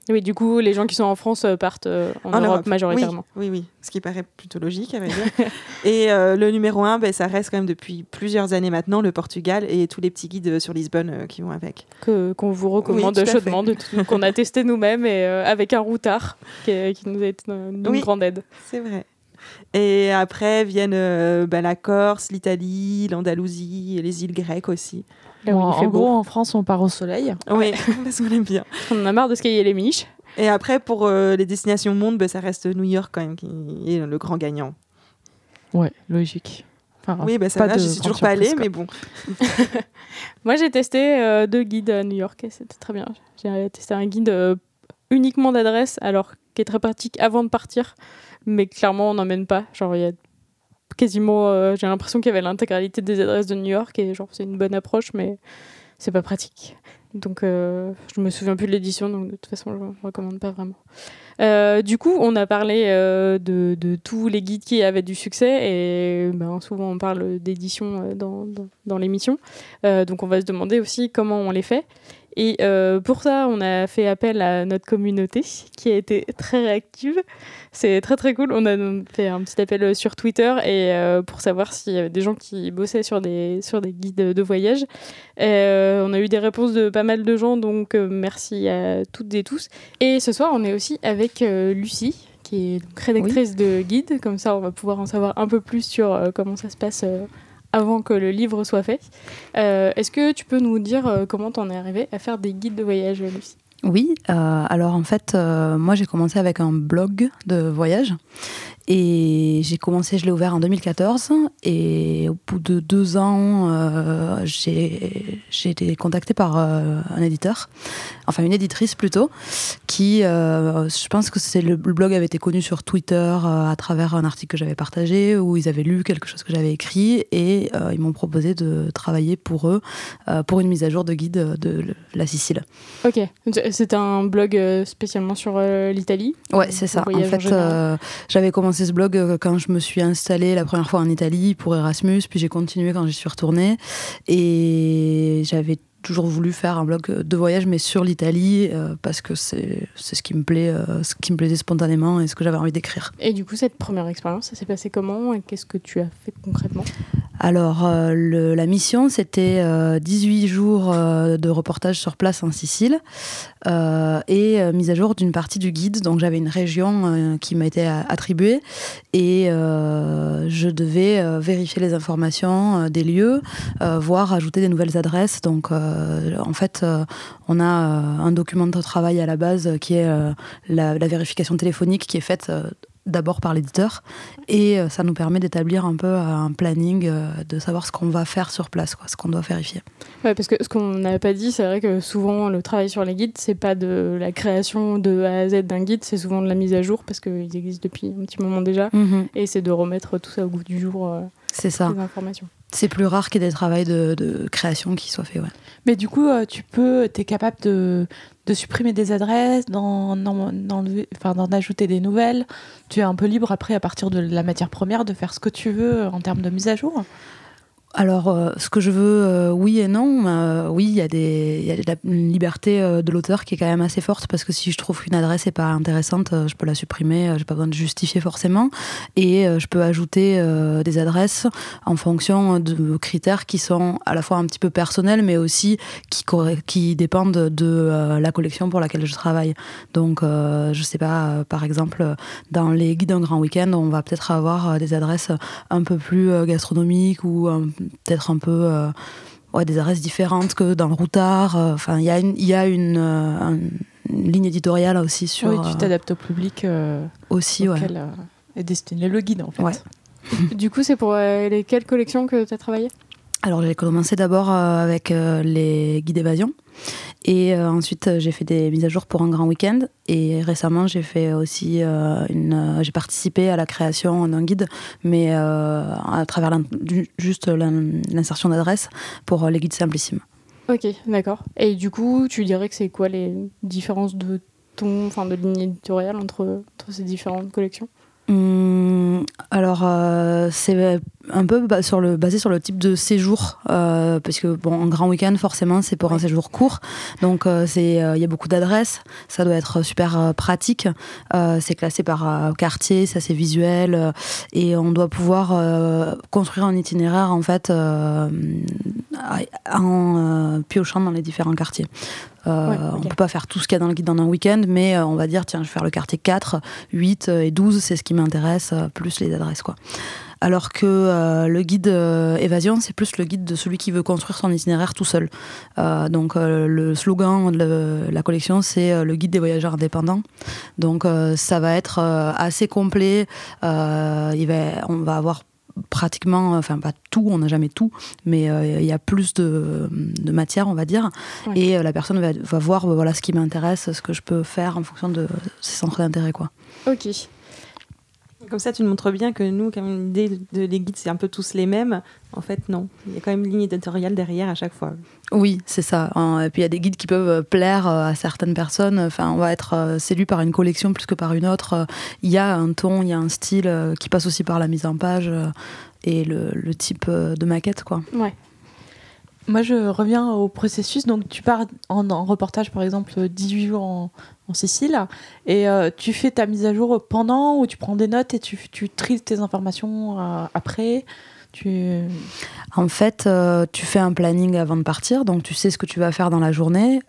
Oui, du coup, les gens qui sont en France euh, partent euh, en, Europe, majoritairement. Oui, oui, oui, ce qui paraît plutôt logique, à vrai dire. et euh, le numéro un, ben, ça reste quand même depuis plusieurs années maintenant le Portugal et tous les petits guides sur Lisbonne euh, qui vont avec. Que, qu'on vous recommande Oui, chaudement, de tout- qu'on a testé nous-mêmes et avec un routard qui, est- qui nous a été euh, d'une Oui. grande aide. C'est vrai. Et après viennent ben, la Corse, l'Italie, l'Andalousie et les îles grecques aussi. Là où Bon, il fait en beau. gros, en France, on part au soleil. Oui, parce qu'on aime bien. On en a marre de skier les miches. Et après, pour euh, les destinations monde, ben, ça reste New York quand même qui est le grand gagnant. Ouais, logique. Enfin, oui, ben, ça pas va, de je suis toujours pas allée, mais bon. Moi, j'ai testé euh, deux guides à New York et c'était très bien. J'ai testé un guide euh, uniquement d'adresse, alors qui est très pratique avant de partir, mais clairement, on n'emmène pas. Genre, il y a quasiment, euh, j'ai l'impression qu'il y avait l'intégralité des adresses de New York et genre, c'est une bonne approche, mais c'est pas pratique. Donc, euh, je me souviens plus de l'édition, donc de toute façon, je ne recommande pas vraiment. Euh, du coup, on a parlé euh, de, tous les guides qui avaient du succès et ben, souvent on parle d'édition dans, dans, l'émission. Donc on va se demander aussi comment on les fait. Et euh, pour ça, on a fait appel à notre communauté qui a été très réactive. C'est très très cool. On a fait un petit appel sur Twitter et euh, pour savoir s'il y avait des gens qui bossaient sur des, sur des guides de voyage. Euh, on a eu des réponses de pas mal de gens, donc euh, merci à toutes et tous. Et ce soir, on est aussi avec euh, Lucie, qui est donc rédactrice de guide. Comme ça, on va pouvoir en savoir un peu plus sur euh, comment ça se passe euh, avant que le livre soit fait. Euh, Est-ce que tu peux nous dire euh, comment t'en es arrivée à faire des guides de voyage, Lucie? Oui, euh, alors en fait, moi j'ai commencé avec un blog de voyage Et j'ai commencé, je l'ai ouvert en 2014. Et au bout de deux ans, euh, j'ai été contactée par euh, un éditeur, enfin une éditrice plutôt, qui, euh, je pense que c'est le, le, blog avait été connu sur Twitter à travers un article que j'avais partagé, où ils avaient lu quelque chose que j'avais écrit, et ils m'ont proposé de travailler pour eux, pour une mise à jour de guide de la Sicile. Ok, c'est un blog spécialement sur l'Italie? Ouais, c'est ça. En fait, j'avais commencé ce blog quand je me suis installée la première fois en Italie pour Erasmus, puis j'ai continué quand j'y suis retournée. Et j'avais toujours voulu faire un blog de voyage, mais sur l'Italie, euh, parce que c'est ce qui me euh, ce qui me plaisait spontanément et ce que j'avais envie d'écrire. Et du coup, cette première expérience, ça s'est passé comment et qu'est-ce que tu as fait concrètement? Alors, euh, le, la mission, c'était 18 jours de reportage sur place en Sicile et mise à jour d'une partie du guide. Donc, j'avais une région qui m'a été attribuée et je devais vérifier les informations des lieux, voire ajouter des nouvelles adresses. Donc, en fait, on a un document de travail à la base qui est la, vérification téléphonique qui est faite d'abord par l'éditeur et euh, ça nous permet d'établir un peu euh, un planning euh, de savoir ce qu'on va faire sur place quoi, ce qu'on doit vérifier. Ouais, parce que ce qu'on n'avait pas dit, c'est vrai que souvent le travail sur les guides, c'est pas de la création de A à Z d'un guide, c'est souvent de la mise à jour parce qu'ils existent depuis un petit moment déjà mhm. et c'est de remettre tout ça au goût du jour. c'est ça. C'est plus rare qu'il y ait des travaux de, de, création qui soient faits, ouais. Mais du coup, tu peux, tu es capable de, de supprimer des adresses, d'en, ajouter des nouvelles. Tu es un peu libre après, à partir de la matière première, de faire ce que tu veux en termes de mise à jour alors, euh, ce que je veux, euh, oui et non. Euh, oui, il y, a des, y la liberté de l'auteur qui est quand même assez forte parce que si je trouve qu'une adresse n'est pas intéressante, je peux la supprimer, j'ai pas besoin de justifier forcément. Et je peux ajouter des adresses en fonction de critères qui sont à la fois un petit peu personnels, mais aussi qui, qui dépendent de la collection pour laquelle je travaille. Donc, je sais pas, par exemple, dans les guides d'un grand week-end, on va peut-être avoir des adresses un peu plus gastronomiques ou peut-être un peu euh, ouais, des adresses différentes que dans le routard. Euh, enfin, il y a une, y a une, euh, ligne éditoriale aussi sur. Oui, tu t'adaptes au public aussi, ouais. est destiné le guide en fait. du coup, c'est pour les quelles collections que tu as travaillé alors j'ai commencé d'abord avec les guides évasion et euh, ensuite, euh, j'ai fait des mises à jour pour un grand week-end. Et récemment, j'ai fait aussi euh, une. j'ai participé à la création d'un guide, mais à travers juste l'insertion d'adresse pour les guides simplissimes. Ok, d'accord. Et du coup, tu dirais que c'est quoi les différences de ton, enfin de ligne éditoriale entre, entre ces différentes collections? Hum, alors, euh, c'est un peu sur le, basé sur le type de séjour, euh, parce que bon, un grand week-end, forcément, c'est pour un séjour court. Donc, euh, c'est il y a beaucoup d'adresses, ça doit être super pratique. c'est classé par quartier, ça c'est visuel, et on doit pouvoir construire un itinéraire en fait en piochant dans les différents quartiers. Euh, on ne peut pas faire tout ce qu'il y a dans le guide dans un week-end, mais euh, on va dire, tiens, je vais faire le quartier 4, 8 et 12, c'est ce qui m'intéresse, euh, plus les adresses. quoi. Alors que le guide évasion, c'est plus le guide de celui qui veut construire son itinéraire tout seul. donc le slogan de la collection, c'est le guide des voyageurs indépendants. Donc ça va être assez complet. il va, on va avoir pratiquement, enfin pas tout, on n'a jamais tout, mais euh, il y a plus de, matière, on va dire. Et euh, la personne va, va voir voilà, ce qui m'intéresse, ce que je peux faire en fonction de ses centres d'intérêt. Quoi. Ok. Comme ça, tu nous montres bien que nous, comme l'idée de les guides, c'est un peu tous les mêmes. En fait, non. Il y a quand même une ligne éditoriale derrière à chaque fois. Oui, c'est ça. Et puis il y a des guides qui peuvent euh, plaire euh, à certaines personnes. Enfin, on va être euh, séduit par une collection plus que par une autre. Il y a un ton, il y a un style qui passe aussi par la mise en page et le, type de maquette, quoi. Ouais. Moi, je reviens au processus. Donc, tu pars en, reportage, par exemple, 18 jours en, Sicile, et euh, tu fais ta mise à jour pendant, ou tu prends des notes et tu, tu tries tes informations euh, après? En fait, euh, tu fais un planning avant de partir, donc tu sais ce que tu vas faire dans la journée,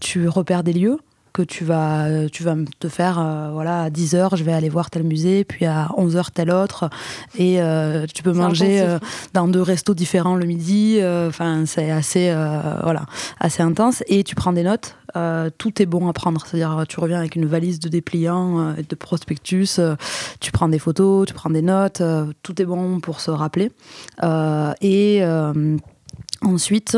tu repères des lieux. Que tu vas, tu vas te faire, euh, voilà, à 10h, je vais aller voir tel musée, puis à 11h, tel autre. Et euh, tu peux manger euh, dans deux restos différents le midi. Enfin, c'est assez, voilà, assez intense. Et tu prends des notes. tout est bon à prendre. C'est-à-dire, tu reviens avec une valise de dépliants, de prospectus, tu prends des photos, tu prends des notes. tout est bon pour se rappeler. et ensuite,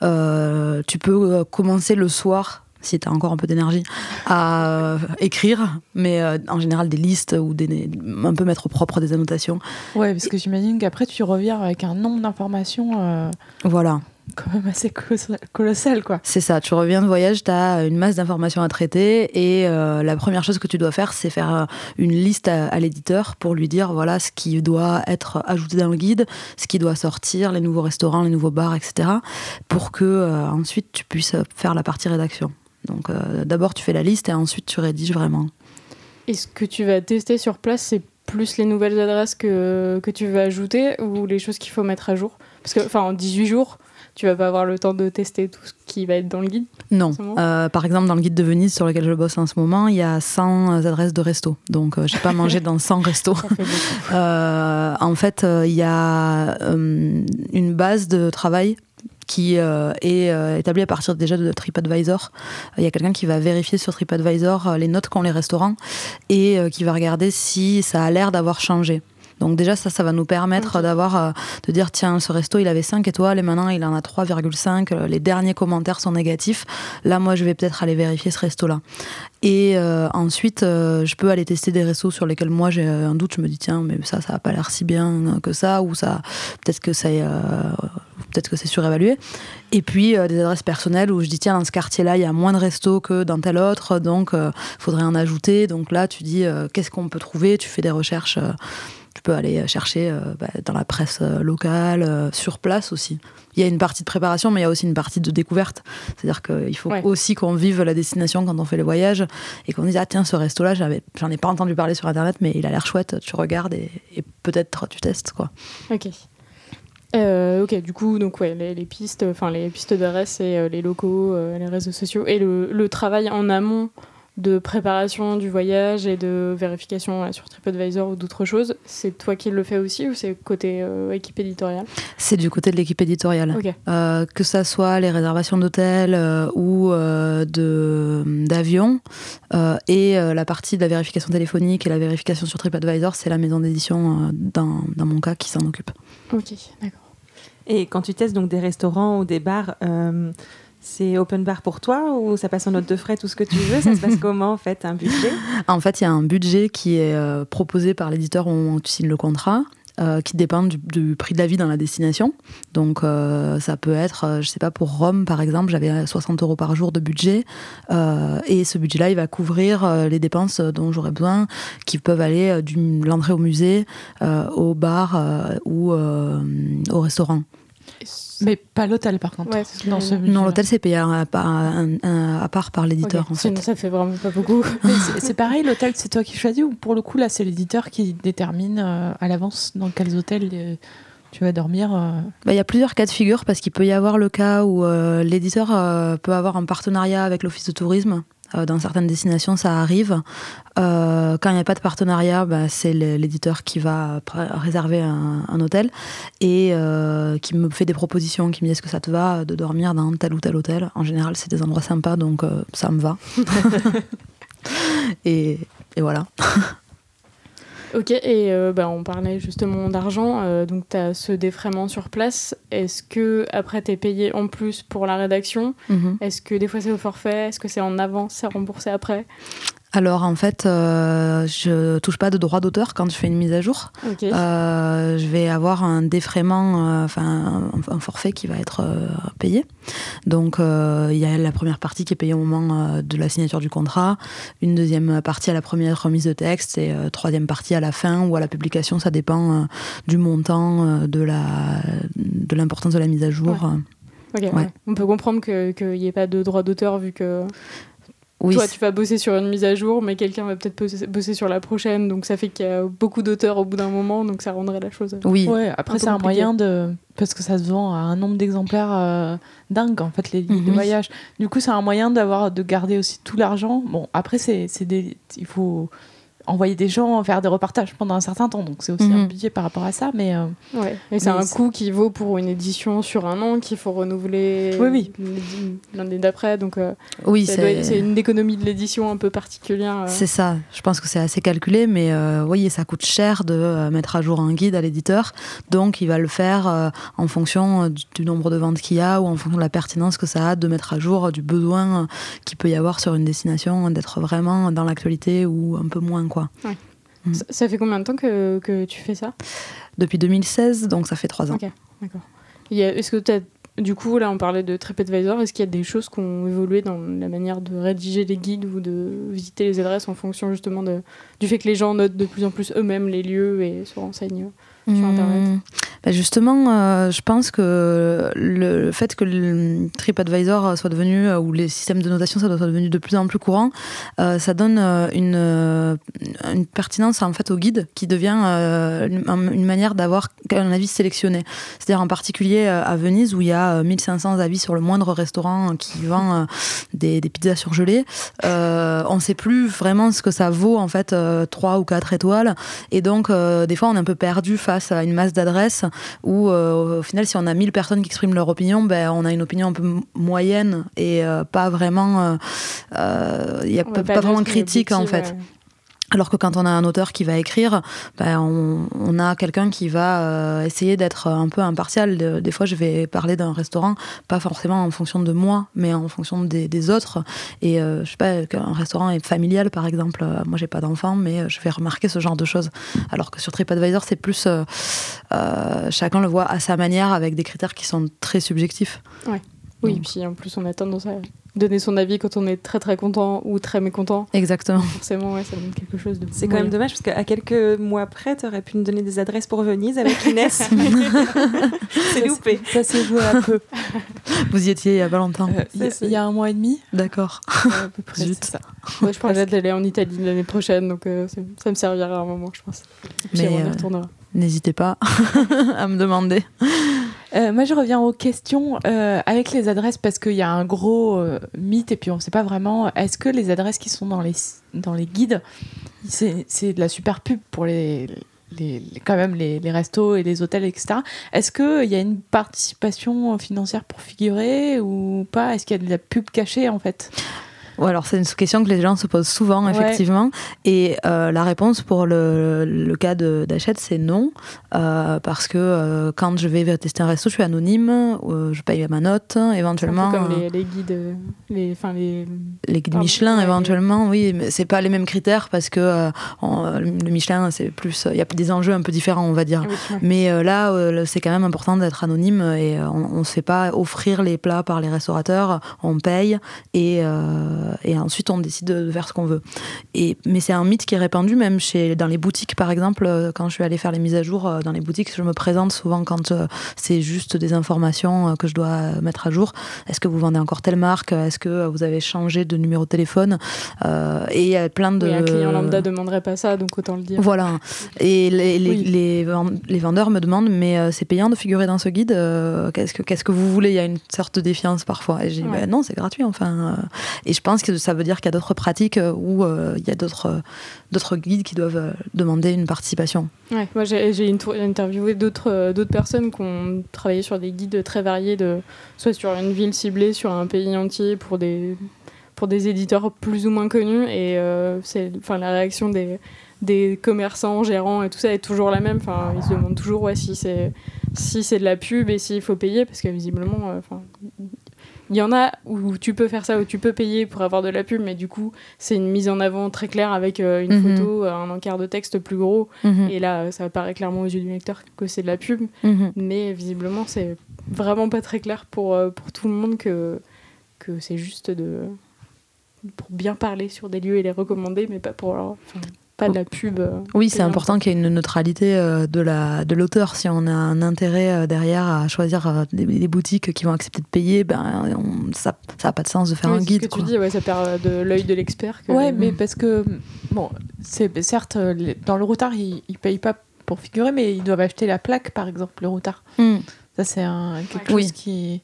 tu peux commencer le soir si tu as encore un peu d'énergie, à euh, écrire, mais euh, en général des listes ou des, un peu mettre au propre des annotations. Ouais, parce que j'imagine qu'après tu reviens avec un nombre d'informations. Euh, voilà. Quand même assez colossal, quoi. C'est ça, tu reviens de voyage, tu as une masse d'informations à traiter et la première chose que tu dois faire, c'est faire une liste à, l'éditeur pour lui dire voilà ce qui doit être ajouté dans le guide, ce qui doit sortir, les nouveaux restaurants, les nouveaux bars, etc. pour que ensuite tu puisses faire la partie rédaction. Donc euh, d'abord tu fais la liste et ensuite tu rédiges vraiment. Et ce que tu vas tester sur place, c'est plus les nouvelles adresses que, que tu veux ajouter ou les choses qu'il faut mettre à jour? Parce que, enfin, en 18 jours, tu vas pas avoir le temps de tester tout ce qui va être dans le guide Non. Euh, par exemple, dans le guide de Venise sur lequel je bosse en ce moment, il y a 100 adresses de resto. Donc, je euh, j'ai pas mangé dans 100 restos. en fait, il y a une base de travail qui euh, est euh, établi à partir déjà de TripAdvisor. Il y a quelqu'un qui va vérifier sur TripAdvisor euh, les notes qu'ont les restaurants et qui va regarder si ça a l'air d'avoir changé. Donc déjà ça, ça va nous permettre d'avoir, de dire tiens, ce resto il avait 5 étoiles et maintenant il en a 3,5. Les derniers commentaires sont négatifs. Là, moi, je vais peut-être aller vérifier ce resto-là. Et ensuite, je peux aller tester des restos sur lesquels moi j'ai un doute. Je me dis tiens, mais ça, ça a pas l'air si bien que ça, ou ça, peut-être que ça, peut-être que c'est surévalué. Et puis euh, des adresses personnelles où je dis tiens dans ce quartier-là il y a moins de restos que dans tel autre, donc il euh, faudrait en ajouter. Donc là tu dis euh, qu'est-ce qu'on peut trouver, tu fais des recherches. Tu peux aller chercher bah, dans la presse locale, sur place aussi. Il y a une partie de préparation, mais il y a aussi une partie de découverte. C'est-à-dire qu'il faut aussi qu'on vive la destination quand on fait les voyages et qu'on dise ah tiens ce resto-là, j'en ai pas entendu parler sur internet, mais il a l'air chouette. Tu regardes et, et peut-être tu testes quoi. Ok. Euh, ok, du coup, donc ouais, les, pistes, enfin les pistes d'adresse et euh, les locaux, euh, les réseaux sociaux et le, travail en amont de préparation du voyage et de vérification sur TripAdvisor ou d'autres choses, c'est toi qui le fais aussi ou c'est côté équipe éditoriale C'est du côté de l'équipe éditoriale. que ça soit les réservations d'hôtels ou d'avions et la partie de la vérification téléphonique et la vérification sur TripAdvisor, c'est la maison d'édition dans, dans mon cas qui s'en occupe. Ok, d'accord. Et quand tu testes donc des restaurants ou des bars, euh, c'est open bar pour toi ou ça passe en note de frais, tout ce que tu veux? Ça se passe comment en fait, un budget? En fait, il y a un budget qui est euh, proposé par l'éditeur au moment où tu signes le contrat. Euh, qui dépend du, prix de la vie dans la destination. Donc ça peut être, je sais pas, pour Rome par exemple, j'avais 60 euros par jour de budget et ce budget-là, il va couvrir les dépenses dont j'aurais besoin, qui peuvent aller de l'entrée au musée, au bar ou au restaurant. Mais pas l'hôtel par contre. non, l'hôtel c'est payé à, part par l'éditeur. En fait. Ça fait vraiment pas beaucoup. c'est pareil, l'hôtel c'est toi qui choisis ou pour le coup là c'est l'éditeur qui détermine euh, à l'avance dans quels hôtels euh, tu vas dormir euh bah, Il y a plusieurs cas de figure parce qu'il peut y avoir le cas où l'éditeur peut avoir un partenariat avec l'office de tourisme dans certaines destinations, ça arrive. Euh, quand il n'y a pas de partenariat, bah, c'est l'éditeur qui va réserver un, hôtel et euh, qui me fait des propositions, qui me dit est-ce que ça te va de dormir dans tel ou tel hôtel? En général, c'est des endroits sympas, donc ça me va. et, et voilà. Ok, et euh, bah, on parlait justement d'argent, euh, donc tu as ce défraiement sur place. Est-ce que après tu es payé en plus pour la rédaction mhm. Est-ce que des fois c'est au forfait Est-ce que c'est en avance, c'est remboursé après? Alors en fait, euh, je touche pas de droit d'auteur quand je fais une mise à jour. Euh, je vais avoir un défraiement, euh, enfin un, forfait qui va être euh, payé. Donc il y a la première partie qui est payée au moment de la signature du contrat, une deuxième partie à la première remise de texte et troisième partie à la fin ou à la publication. Ça dépend du montant, de la de l'importance de la mise à jour. On peut comprendre qu'il n'y ait pas de droit d'auteur vu que toi, tu vas bosser sur une mise à jour, mais quelqu'un va peut-être bosser sur la prochaine, donc ça fait qu'il y a beaucoup d'auteurs au bout d'un moment, donc ça rendrait la chose. Oui. après, c'est un moyen de parce que ça se vend à un nombre d'exemplaires euh, dingue en fait les guides de Mhm. voyage. Du coup, c'est un moyen d'avoir de garder aussi tout l'argent. Bon, après c'est c'est des il faut envoyer des gens faire des reportages pendant un certain temps, donc c'est aussi un Mhm. budget par rapport à ça. Mais euh, Ouais. Et c'est un c'est- coût qui vaut pour une édition sur un an qu'il faut renouveler Oui, oui. l'édi- l'année d'après. Donc euh, Oui, ça doit être- c'est une économie de l'édition un peu particulière. euh. c'est ça. Je pense que c'est assez calculé, mais euh, oui, ça coûte cher de mettre à jour un guide à l'éditeur. Donc, il va le faire euh, en fonction du, du nombre de ventes qu'il y a ou en fonction de la pertinence que ça a de mettre à jour du besoin qu'il peut y avoir sur une destination, d'être vraiment dans l'actualité ou un peu moins, quoi. Ça, ça fait combien de temps que, que tu fais ça? Depuis 2016, donc ça fait trois ans. Ok, d'accord. Est-ce que tu as du coup, là, on parlait de TripAdvisor. Est-ce qu'il y a des choses qui ont évolué dans la manière de rédiger les guides ou de visiter les adresses en fonction justement de, du fait que les gens notent de plus en plus eux-mêmes les lieux et se renseignent? Sur Internet Mmh. Bah, justement, euh, je pense que le fait que le TripAdvisor soit devenu, euh, ou les systèmes de notation, ça doit soit devenu de plus en plus courant, euh, ça donne euh, une, une pertinence en fait au guide qui devient une, une manière d'avoir un avis sélectionné. C'est-à-dire en particulier à Venise où il y a euh, 1500 avis sur le moindre restaurant qui vend des, des pizzas surgelées. On ne sait plus vraiment ce que ça vaut en fait, euh, 3 ou 4 étoiles. Et donc, des fois, on est un peu perdu face à une masse d'adresses où, euh, au final, si on a 1000 personnes qui expriment leur opinion, ben, on a une opinion un peu moyenne et euh, pas vraiment. euh, Il n'y a pas, vraiment critique en fait. ouais. Alors que quand on a un auteur qui va écrire, ben on, on a quelqu'un qui va euh, essayer d'être un peu impartial. De- Des fois, je vais parler d'un restaurant, pas forcément en fonction de moi, mais en fonction des, des autres. Et euh, je sais pas, qu'un restaurant est familial, par exemple. euh, Moi, j'ai pas d'enfant, mais euh, je vais remarquer ce genre de choses. Alors que sur TripAdvisor, c'est plus euh, euh, chacun le voit à sa manière, avec des critères qui sont très subjectifs. Oui, Donc. puis en plus, on a tendance à donner son avis quand on est très très content ou très mécontent. Exactement. Forcément, ouais, ça donne quelque chose de. C'est quand même dommage parce qu'à quelques mois près, tu aurais pu nous donner des adresses pour Venise avec Inès. c'est loupé. ça s'est joué à peu. Vous y étiez il y a pas longtemps. Euh, Il y, a- y un mois et demi, D'accord. ouais, à peu près. Zut. ça. Ouais, je projette d'aller en Italie l'année prochaine, donc euh, ça, ça me servira à un moment, je pense. Et puis Mais, on y euh, retournera. N'hésitez pas à me demander. Euh, moi, je reviens aux questions euh, avec les adresses parce qu'il y a un gros euh, mythe et puis on ne sait pas vraiment. Est-ce que les adresses qui sont dans les, guides, c'est de la super pub pour quand même les, restos et les hôtels, etc. Est-ce qu'il y a une participation financière pour figurer ou pas? Est-ce qu'il y a de la pub cachée en fait? Alors c'est une question que les gens se posent souvent, Ouais. effectivement. Et euh, la réponse pour le, le cas d'Achète, c'est non. Euh, parce que euh, quand je vais tester un resto, je suis anonyme, je paye ma note, C'est un éventuellement. peu comme les, les guides, les, enfin les. les guides Pardon, Michelin, ouais, éventuellement, oui, mais c'est pas les mêmes critères parce que le Michelin, c'est plus. Il y a des enjeux un peu différents, on va dire. Oui. Mais là, c'est quand même important d'être anonyme et on ne se fait pas offrir les plats par les restaurateurs. On paye et, euh, et ensuite on décide de faire ce qu'on veut. Et, mais c'est un mythe qui est répandu même chez, dans les boutiques, par exemple. euh, Quand je suis allée faire les mises à jour euh, dans les boutiques, je me présente souvent quand euh, c'est juste des informations euh, que je dois mettre à jour. Est-ce que vous vendez encore telle marque? Est-ce que vous avez changé de numéro de téléphone? Euh, Et il y a plein de... Oui, un client lambda demanderait pas ça, donc autant le dire. Voilà. Et les, les, Oui. les, vend- les vendeurs me demandent, mais euh, c'est payant de figurer dans ce guide euh, Qu'est-ce que qu'est-ce que vous voulez? Il y a une sorte de défiance parfois. Et j'ai Ouais. Ben non, c'est gratuit. Enfin, euh. et je pense que ça veut dire qu'il y a d'autres pratiques euh, où euh, il y a d'autres euh, guides qui doivent euh, demander une participation. Ouais, moi j'ai j'ai inter- interviewé d'autres personnes qui ont travaillé sur des guides très variés, soit sur une ville ciblée, sur un pays entier, pour des, éditeurs plus ou moins connus. Et la réaction des, commerçants, gérants et tout ça est toujours la même. Ils se demandent toujours ouais, si c'est de la pub et s'il faut payer, parce que visiblement, il y en a où tu peux faire ça, où tu peux payer pour avoir de la pub, mais du coup, c'est une mise en avant très claire avec euh, une Mhm. photo, euh, un encart de texte plus gros. Et là, ça apparaît clairement aux yeux du lecteur que c'est de la pub, Mhm. mais visiblement, c'est vraiment pas très clair pour, euh, pour tout le monde que, que c'est juste de pour bien parler sur des lieux et les recommander, mais pas pour leur- enfin, pas de la pub. euh, Oui, c'est important qu'il y ait une neutralité euh, de la de l'auteur. Si on a un intérêt euh, derrière à choisir des, des boutiques qui vont accepter de payer, ben on- ça ça a pas de sens de faire Oui, un c'est guide. Ce que quoi. tu dis, ouais, ça perd de l'œil de l'expert. que- Ouais, mais parce que, bon, c'est certes, dans le routard, ils, ils payent pas pour figurer, mais ils doivent acheter la plaque, par exemple, le routard. Mm. Ça, c'est un, quelque Oui. chose qui.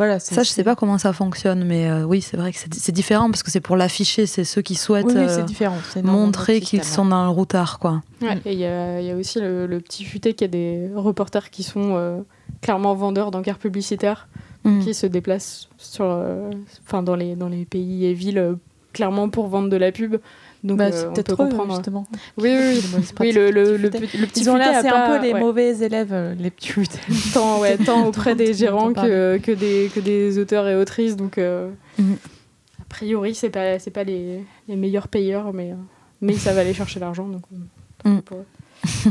Voilà, Ça, je sais pas comment ça fonctionne, mais euh, oui, c'est vrai que c'est différent parce que c'est pour l'afficher. C'est ceux qui souhaitent Oui, oui, euh, différent. montrer qu'ils sont dans le routard, quoi. Ouais, et il y a, il y a aussi le, le petit futé qui a des reporters qui sont euh, clairement vendeurs d'encarts publicitaires, Mm. qui se déplacent sur, euh, enfin, dans, les, dans les pays et villes euh, clairement pour vendre de la pub. Donc Bah, euh, on peut eux, comprendre. justement. Oui, oui, oui. Oui, le, le, le, petit- le petit Ils ont l'air, c'est un peu les ouais. mauvais élèves, euh, les petits futés. tant, ouais, tant auprès des gérants que, que, des, que des auteurs et autrices. Donc, euh, Mhm. a priori, c'est pas, c'est pas les, les meilleurs payeurs, mais, euh, mais ils savent aller chercher l'argent. Donc, Mhm. pour eux.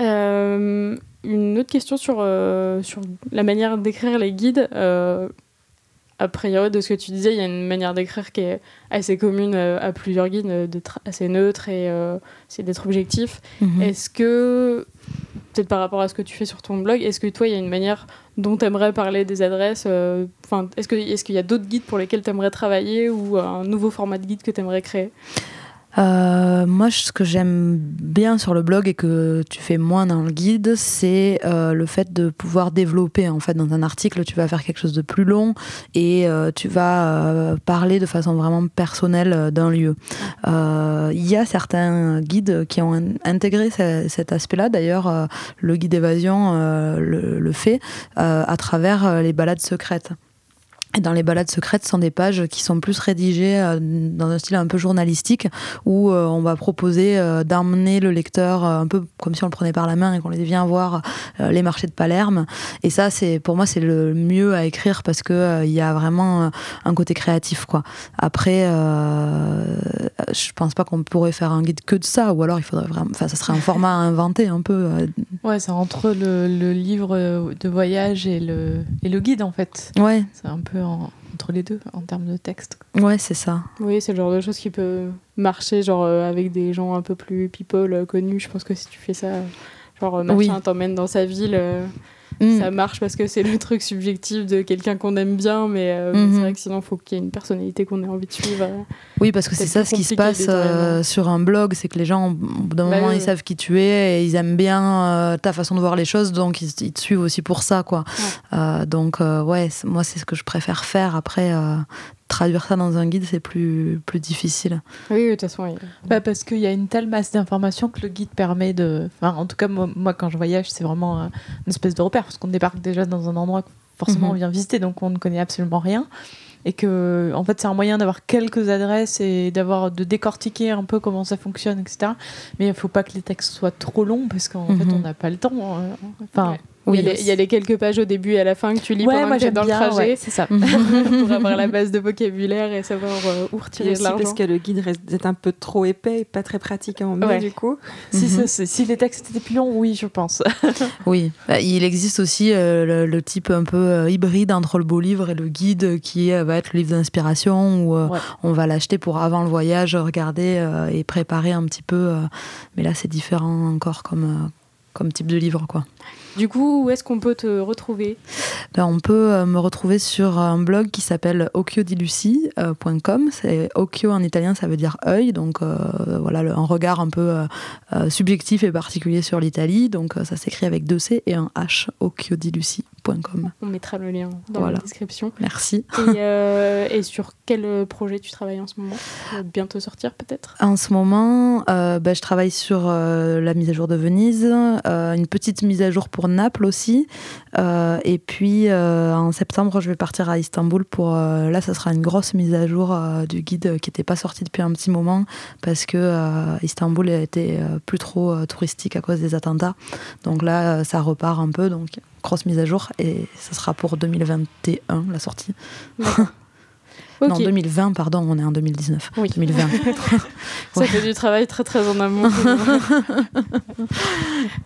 Euh, une autre question sur, sur la manière d'écrire les guides. A priori, de ce que tu disais, il y a une manière d'écrire qui est assez commune euh, à plusieurs guides, euh, d'être assez neutre et euh, c'est d'être objectif. Mhm. Est-ce que, peut-être par rapport à ce que tu fais sur ton blog, est-ce que toi, il y a une manière dont tu aimerais parler des adresses Enfin, Est-ce qu'il est qu'il y a d'autres guides pour lesquels tu aimerais travailler ou un nouveau format de guide que tu aimerais créer? Euh, moi, ce que j'aime bien sur le blog et que tu fais moins dans le guide, c'est euh, le fait de pouvoir développer. En fait, dans un article, tu vas faire quelque chose de plus long et euh, tu vas parler de façon vraiment personnelle d'un lieu. Il y a certains guides qui ont in- intégré ce- cet aspect-là. D'ailleurs, le guide évasion le, fait à travers les balades secrètes. Dans les balades secrètes, ce sont des pages qui sont plus rédigées euh, dans un style un peu journalistique, où euh, on va proposer euh, d'emmener le lecteur un peu comme si on le prenait par la main et qu'on les vient voir les marchés de Palerme. Et ça, c'est pour moi, c'est le mieux à écrire parce que il y a vraiment un côté créatif, quoi. Après, euh, je pense pas qu'on pourrait faire un guide que de ça, ou alors il faudrait vraiment, enfin, ça serait un format à inventer un peu. Ouais, c'est entre le, le livre de voyage et le, et le guide, en fait. Ouais, C'est un peu en- entre les deux, en termes de texte. ouais, c'est ça. Oui, c'est le genre de choses qui peut marcher, genre euh, avec des gens un peu plus people euh, connus. Je pense que si tu fais ça, euh, genre Oui. machin t'emmène dans sa ville, euh, Mm. ça marche parce que c'est le truc subjectif de quelqu'un qu'on aime bien, mais euh, c'est vrai que sinon, il faut qu'il y ait une personnalité qu'on ait envie de suivre. euh. Oui, parce que C'est ça ce qui se passe euh, sur un blog, c'est que les gens, d'un Bah moment, oui, ils savent qui tu es et ils aiment bien euh, ta façon de voir les choses, donc ils, ils te suivent aussi pour ça, quoi. Donc, ouais, moi, c'est ce que je préfère faire. Après, traduire ça dans un guide, c'est plus, plus difficile. Oui, oui, de toute façon, oui. Bah, parce qu'il y a une telle masse d'informations que le guide permet de. Enfin, en tout cas, moi, moi, quand je voyage, c'est vraiment euh, une espèce de repère, parce qu'on débarque déjà dans un endroit que forcément Mhm. on vient visiter, donc on ne connaît absolument rien. Et que, en fait, c'est un moyen d'avoir quelques adresses et d'avoir de décortiquer un peu comment ça fonctionne, etc. Mais il ne faut pas que les textes soient trop longs, parce qu'en fait, Mhm. on n'a pas le temps. euh, Enfin, Ouais. Il, y a les, il y a les quelques pages au début et à la fin que tu lis ouais, pendant moi que tu es j'aime dans le trajet ouais, c'est ça. pour avoir la base de vocabulaire et savoir euh, où retirer de l'argent. parce que le guide reste est un peu trop épais et pas très pratique à emmener Ouais. du coup. si, Mhm. si les textes étaient plus longs, oui, je pense. Oui, Bah, il existe aussi euh, le, le type un peu euh, hybride entre le beau livre et le guide qui euh, va être le livre d'inspiration où euh, Ouais. on va l'acheter pour avant le voyage regarder euh, et préparer un petit peu. euh, mais là, c'est différent encore comme, euh, comme type de livre. Quoi. Du coup, où est-ce qu'on peut te retrouver? Ben, on peut euh, me retrouver sur un blog qui s'appelle occhiodiluci.com. C'est occhio en italien, ça veut dire œil. Donc euh, voilà, un regard un peu euh, euh, subjectif et particulier sur l'Italie. Donc euh, ça s'écrit avec deux C et un H, On mettra le lien dans Voilà. la description. Merci. Et, euh, et sur quel euh, projet tu travailles en ce moment? Bientôt sortir peut-être? En ce moment, euh, ben, je travaille sur euh, la mise à jour de Venise, une petite mise à jour pour Naples aussi. Et puis en septembre, je vais partir à Istanbul pour. là, ça sera une grosse mise à jour du guide qui n'était pas sorti depuis un petit moment parce que Istanbul était plus trop touristique à cause des attentats. Donc là, ça repart un peu. Donc grosse mise à jour et ça sera pour 2021 la sortie. Non, 2020, pardon, on est en 2019. Oui. 2020. ça fait du travail très très en amont.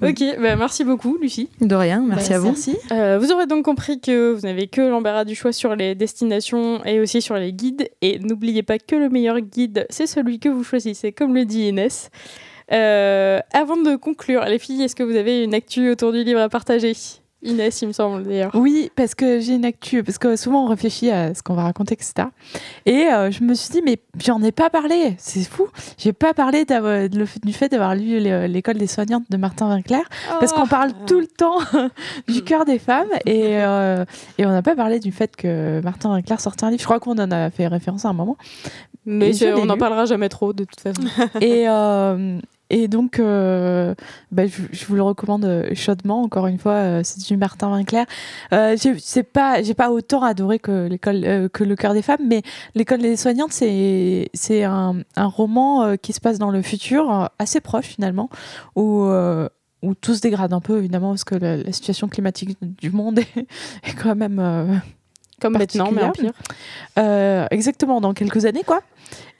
ok, bah, merci beaucoup Lucie. De rien, merci Bah, à vous. Merci. Euh, vous aurez donc compris que vous n'avez que l'embarras du choix sur les destinations et aussi sur les guides. Et n'oubliez pas que le meilleur guide, c'est celui que vous choisissez, comme le dit Inès. Euh, avant de conclure, les filles, est-ce que vous avez une actu autour du livre à partager? Inès, il me semble d'ailleurs. Oui, parce que j'ai une actu, parce que souvent on réfléchit à ce qu'on va raconter, etc. Et euh, je me suis dit, mais j'en ai pas parlé, c'est fou. J'ai pas parlé du fait d'avoir lu l'école des soignantes de Martin Winkler, parce qu'on parle Oh. tout le temps du cœur des femmes, et, euh, et on n'a pas parlé du fait que Martin Winkler sortait un livre. Je crois qu'on en a fait référence à un moment. Mais je on n'en parlera jamais trop de toute façon. et, euh, et donc, euh, bah, je, vous le recommande euh, chaudement. Encore une fois, euh, c'est du Martin Winkler. Euh, c'est pas, j'ai pas autant adoré que l'école, que le cœur des femmes, mais l'école des soignantes, c'est, c'est un, roman qui se passe dans le futur, assez proche finalement, où où tout se dégrade un peu évidemment parce que la, situation climatique du monde est, quand même Comme maintenant, mais en pire. euh, exactement, dans quelques années, quoi.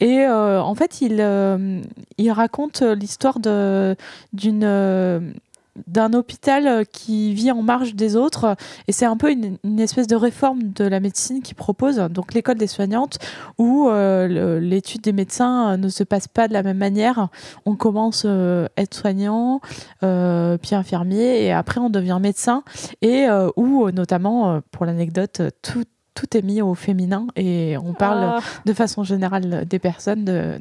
Et euh, en fait, il, euh, il raconte l'histoire de, d'une, euh, d'un hôpital euh, qui vit en marge des autres. Et c'est un peu une, une espèce de réforme de la médecine qu'il propose. Donc, l'école des soignantes, où euh, l'étude des médecins euh, ne se passe pas de la même manière. On commence euh, être soignant, euh, puis infirmier, et après, on devient médecin. Et où, notamment, pour l'anecdote, tout tout est mis au féminin et on parle Ah, de façon générale des personnes de-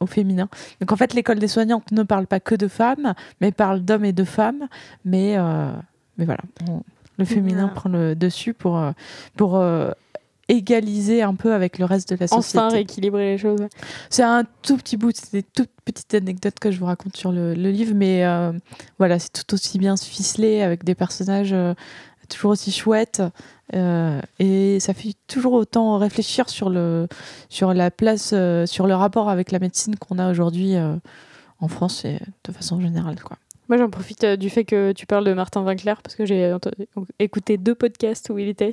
au féminin. Donc en fait, l'école des soignantes ne parle pas que de femmes, mais parle d'hommes et de femmes. Mais, euh, mais voilà, on- le féminin Ah. prend le dessus pour, euh, pour euh, égaliser un peu avec le reste de la société. enfin rééquilibrer les choses. C'est un tout petit bout, c'est des toutes petites anecdotes que je vous raconte sur le, le livre, mais euh, voilà, c'est tout aussi bien ficelé avec des personnages toujours aussi chouettes. Euh, et ça fait toujours autant réfléchir sur, le, sur la place, euh, sur le rapport avec la médecine qu'on a aujourd'hui euh, en France et de façon générale. Quoi. Moi, j'en profite du fait que tu parles de Martin Winkler parce que j'ai écouté deux podcasts où il était.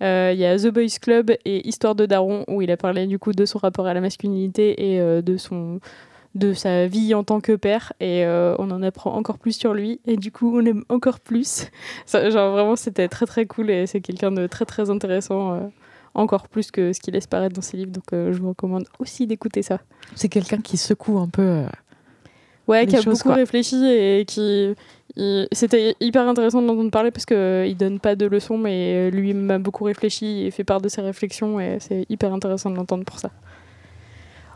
Il y a The Boys Club et Histoire de Daron où il a parlé du coup de son rapport à la masculinité et de son de sa vie en tant que père et euh, on en apprend encore plus sur lui et du coup on aime encore plus Ça, genre vraiment c'était très très cool et c'est quelqu'un de très très intéressant euh, encore plus que ce qu'il laisse paraître dans ses livres donc euh, je vous recommande aussi d'écouter ça C'est quelqu'un qui secoue un peu. Ouais, qui a choses, beaucoup quoi. réfléchi et qui. il- C'était hyper intéressant de l'entendre parler parce qu'il donne pas de leçons, mais lui m'a beaucoup réfléchi et fait part de ses réflexions et c'est hyper intéressant de l'entendre pour ça.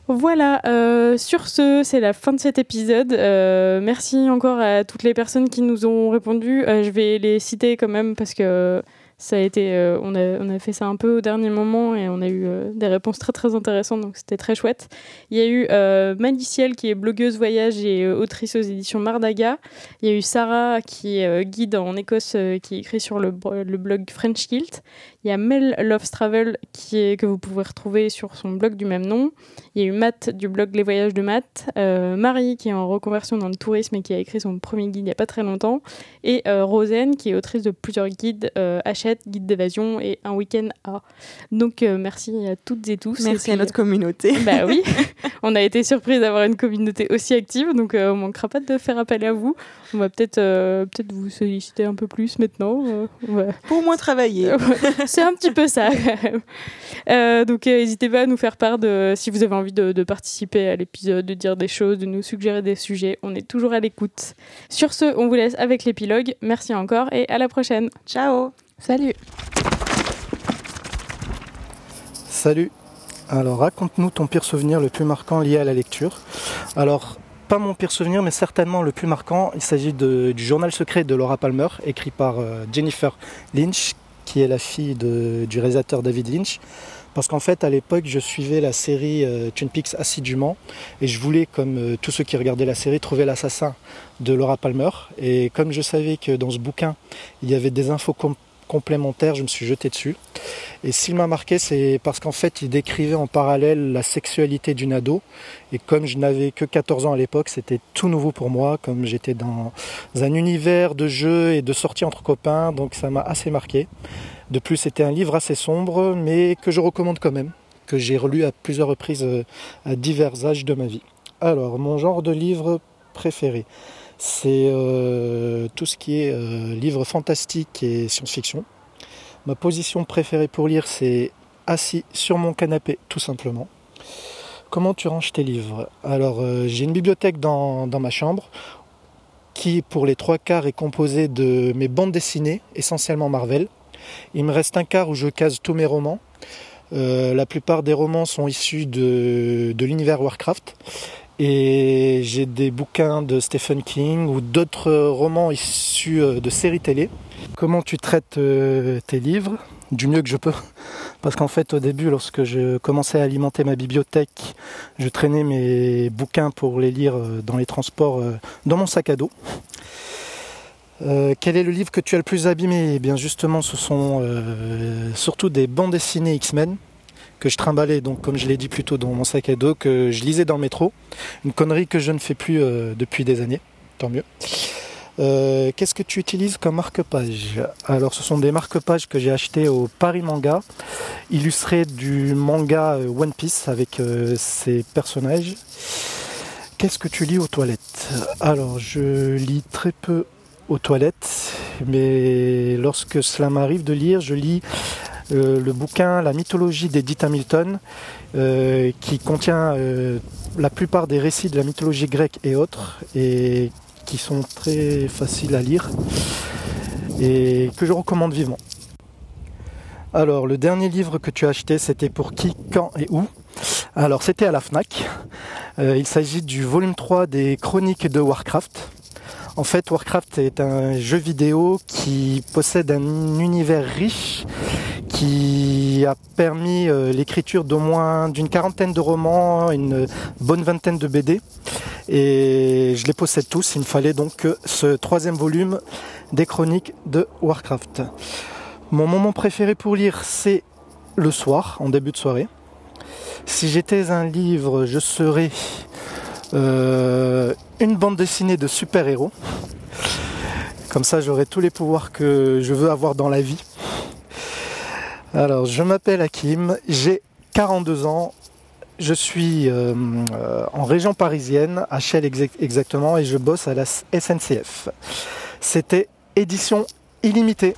Voilà, euh, sur ce, c'est la fin de cet épisode. Euh, merci encore à toutes les personnes qui nous ont répondu. Euh, je vais les citer quand même parce que ça a été, euh, on, a, on a fait ça un peu au dernier moment et on a eu euh, des réponses très très intéressantes, donc c'était très chouette. Il y a eu euh, qui est blogueuse voyage et euh, autrice aux éditions Mardaga. Il y a eu Sarah qui est guide en Écosse qui écrit sur le, blog French Kilt. Il y a Mel Loves Travel qui est, que vous pouvez retrouver sur son blog du même nom. Il y a eu Matt du blog Les Voyages de Matt. Marie qui est en reconversion dans le tourisme et qui a écrit son premier guide il n'y a pas très longtemps. Et Rosen qui est autrice de plusieurs guides euh, Hachette, Guide d'évasion et Un week-end à. Donc euh, merci à toutes et tous. Merci Et à notre communauté. bah oui, on a été surpris d'avoir une communauté aussi active, donc euh, on manquera pas de faire appel à vous. On va peut-être euh, peut-être vous solliciter un peu plus maintenant. euh, va- Pour moins travailler. C'est un petit peu ça. Euh, donc euh, n'hésitez pas à nous faire part de si vous avez envie de, de participer à l'épisode, de dire des choses, de nous suggérer des sujets. On est toujours à l'écoute. Sur ce, on vous laisse avec l'épilogue. Merci encore et à la prochaine. Ciao Salut Salut. Alors raconte-nous ton pire souvenir le plus marquant lié à la lecture. Alors pas mon pire souvenir mais certainement le plus marquant. Il s'agit du journal secret de Laura Palmer écrit par euh, Jennifer Lynch qui est la fille du réalisateur David Lynch. Parce qu'en fait à l'époque je suivais la série euh, Twin Peaks assidûment et je voulais comme euh, tous ceux qui regardaient la série trouver l'assassin de Laura Palmer. Et comme je savais que dans ce bouquin il y avait des infos com- complémentaires je me suis jeté dessus. Et s'il m'a marqué, c'est parce qu'en fait, il décrivait en parallèle la sexualité d'une ado. Et comme je n'avais que 14 ans à l'époque, c'était tout nouveau pour moi, comme j'étais dans un univers de jeux et de sorties entre copains, donc ça m'a assez marqué. De plus, c'était un livre assez sombre, mais que je recommande quand même, que j'ai relu à plusieurs reprises euh, à divers âges de ma vie. Alors, mon genre de livre préféré, c'est euh, tout ce qui est euh, livre fantastique et science-fiction. Ma position préférée pour lire, c'est assis sur mon canapé, tout simplement. Comment tu ranges tes livres? Alors, euh, j'ai une bibliothèque dans, ma chambre qui pour les trois quarts est composé de mes bandes dessinées, essentiellement Marvel. Il me reste un quart où je case tous mes romans. La plupart des romans sont issus de, de l'univers Warcraft. Et j'ai des bouquins de Stephen King ou d'autres romans issus euh, de séries télé. Comment tu traites euh, tes livres? Du mieux que je peux. Parce qu'en fait, au début, lorsque je commençais à alimenter ma bibliothèque, je traînais mes bouquins pour les lire dans les transports dans mon sac à dos. Euh, quel est le livre que tu as le plus abîmé? Eh bien justement ce sont euh, surtout des bandes dessinées X-Men que je trimballais donc comme je l'ai dit plus tôt dans mon sac à dos, que je lisais dans le métro. Une connerie que je ne fais plus euh, depuis des années, tant mieux. Qu'est-ce que tu utilises comme marque-page? Alors ce sont des marque-pages que j'ai achetés au Paris Manga, illustrés du manga One Piece avec ses personnages. Qu'est-ce que tu lis aux toilettes? Alors je lis très peu aux toilettes, mais lorsque cela m'arrive de lire, je lis euh, le bouquin La mythologie d'Edith Hamilton, euh, qui contient euh, la plupart des récits de la mythologie grecque et autres, et qui sont très faciles à lire, et que je recommande vivement. Alors, le dernier livre que tu as acheté, c'était pour qui, quand et où? Alors, c'était à la FNAC. il s'agit du volume 3 des chroniques de Warcraft. En fait, Warcraft est un jeu vidéo qui possède un univers riche qui a permis euh, l'écriture d'au moins d'une quarantaine de romans, une bonne vingtaine de BD. Et je les possède tous. Il me fallait donc ce troisième volume des chroniques de Warcraft. Mon moment préféré pour lire, c'est le soir, en début de soirée. Si j'étais un livre, je serais euh, une bande dessinée de super-héros. Comme ça, j'aurai tous les pouvoirs que je veux avoir dans la vie. Alors, je m'appelle Hakim, j'ai 42 ans, je suis euh, euh, en région parisienne, à Chelles exactement, et je bosse à la SNCF. C'était édition illimitée.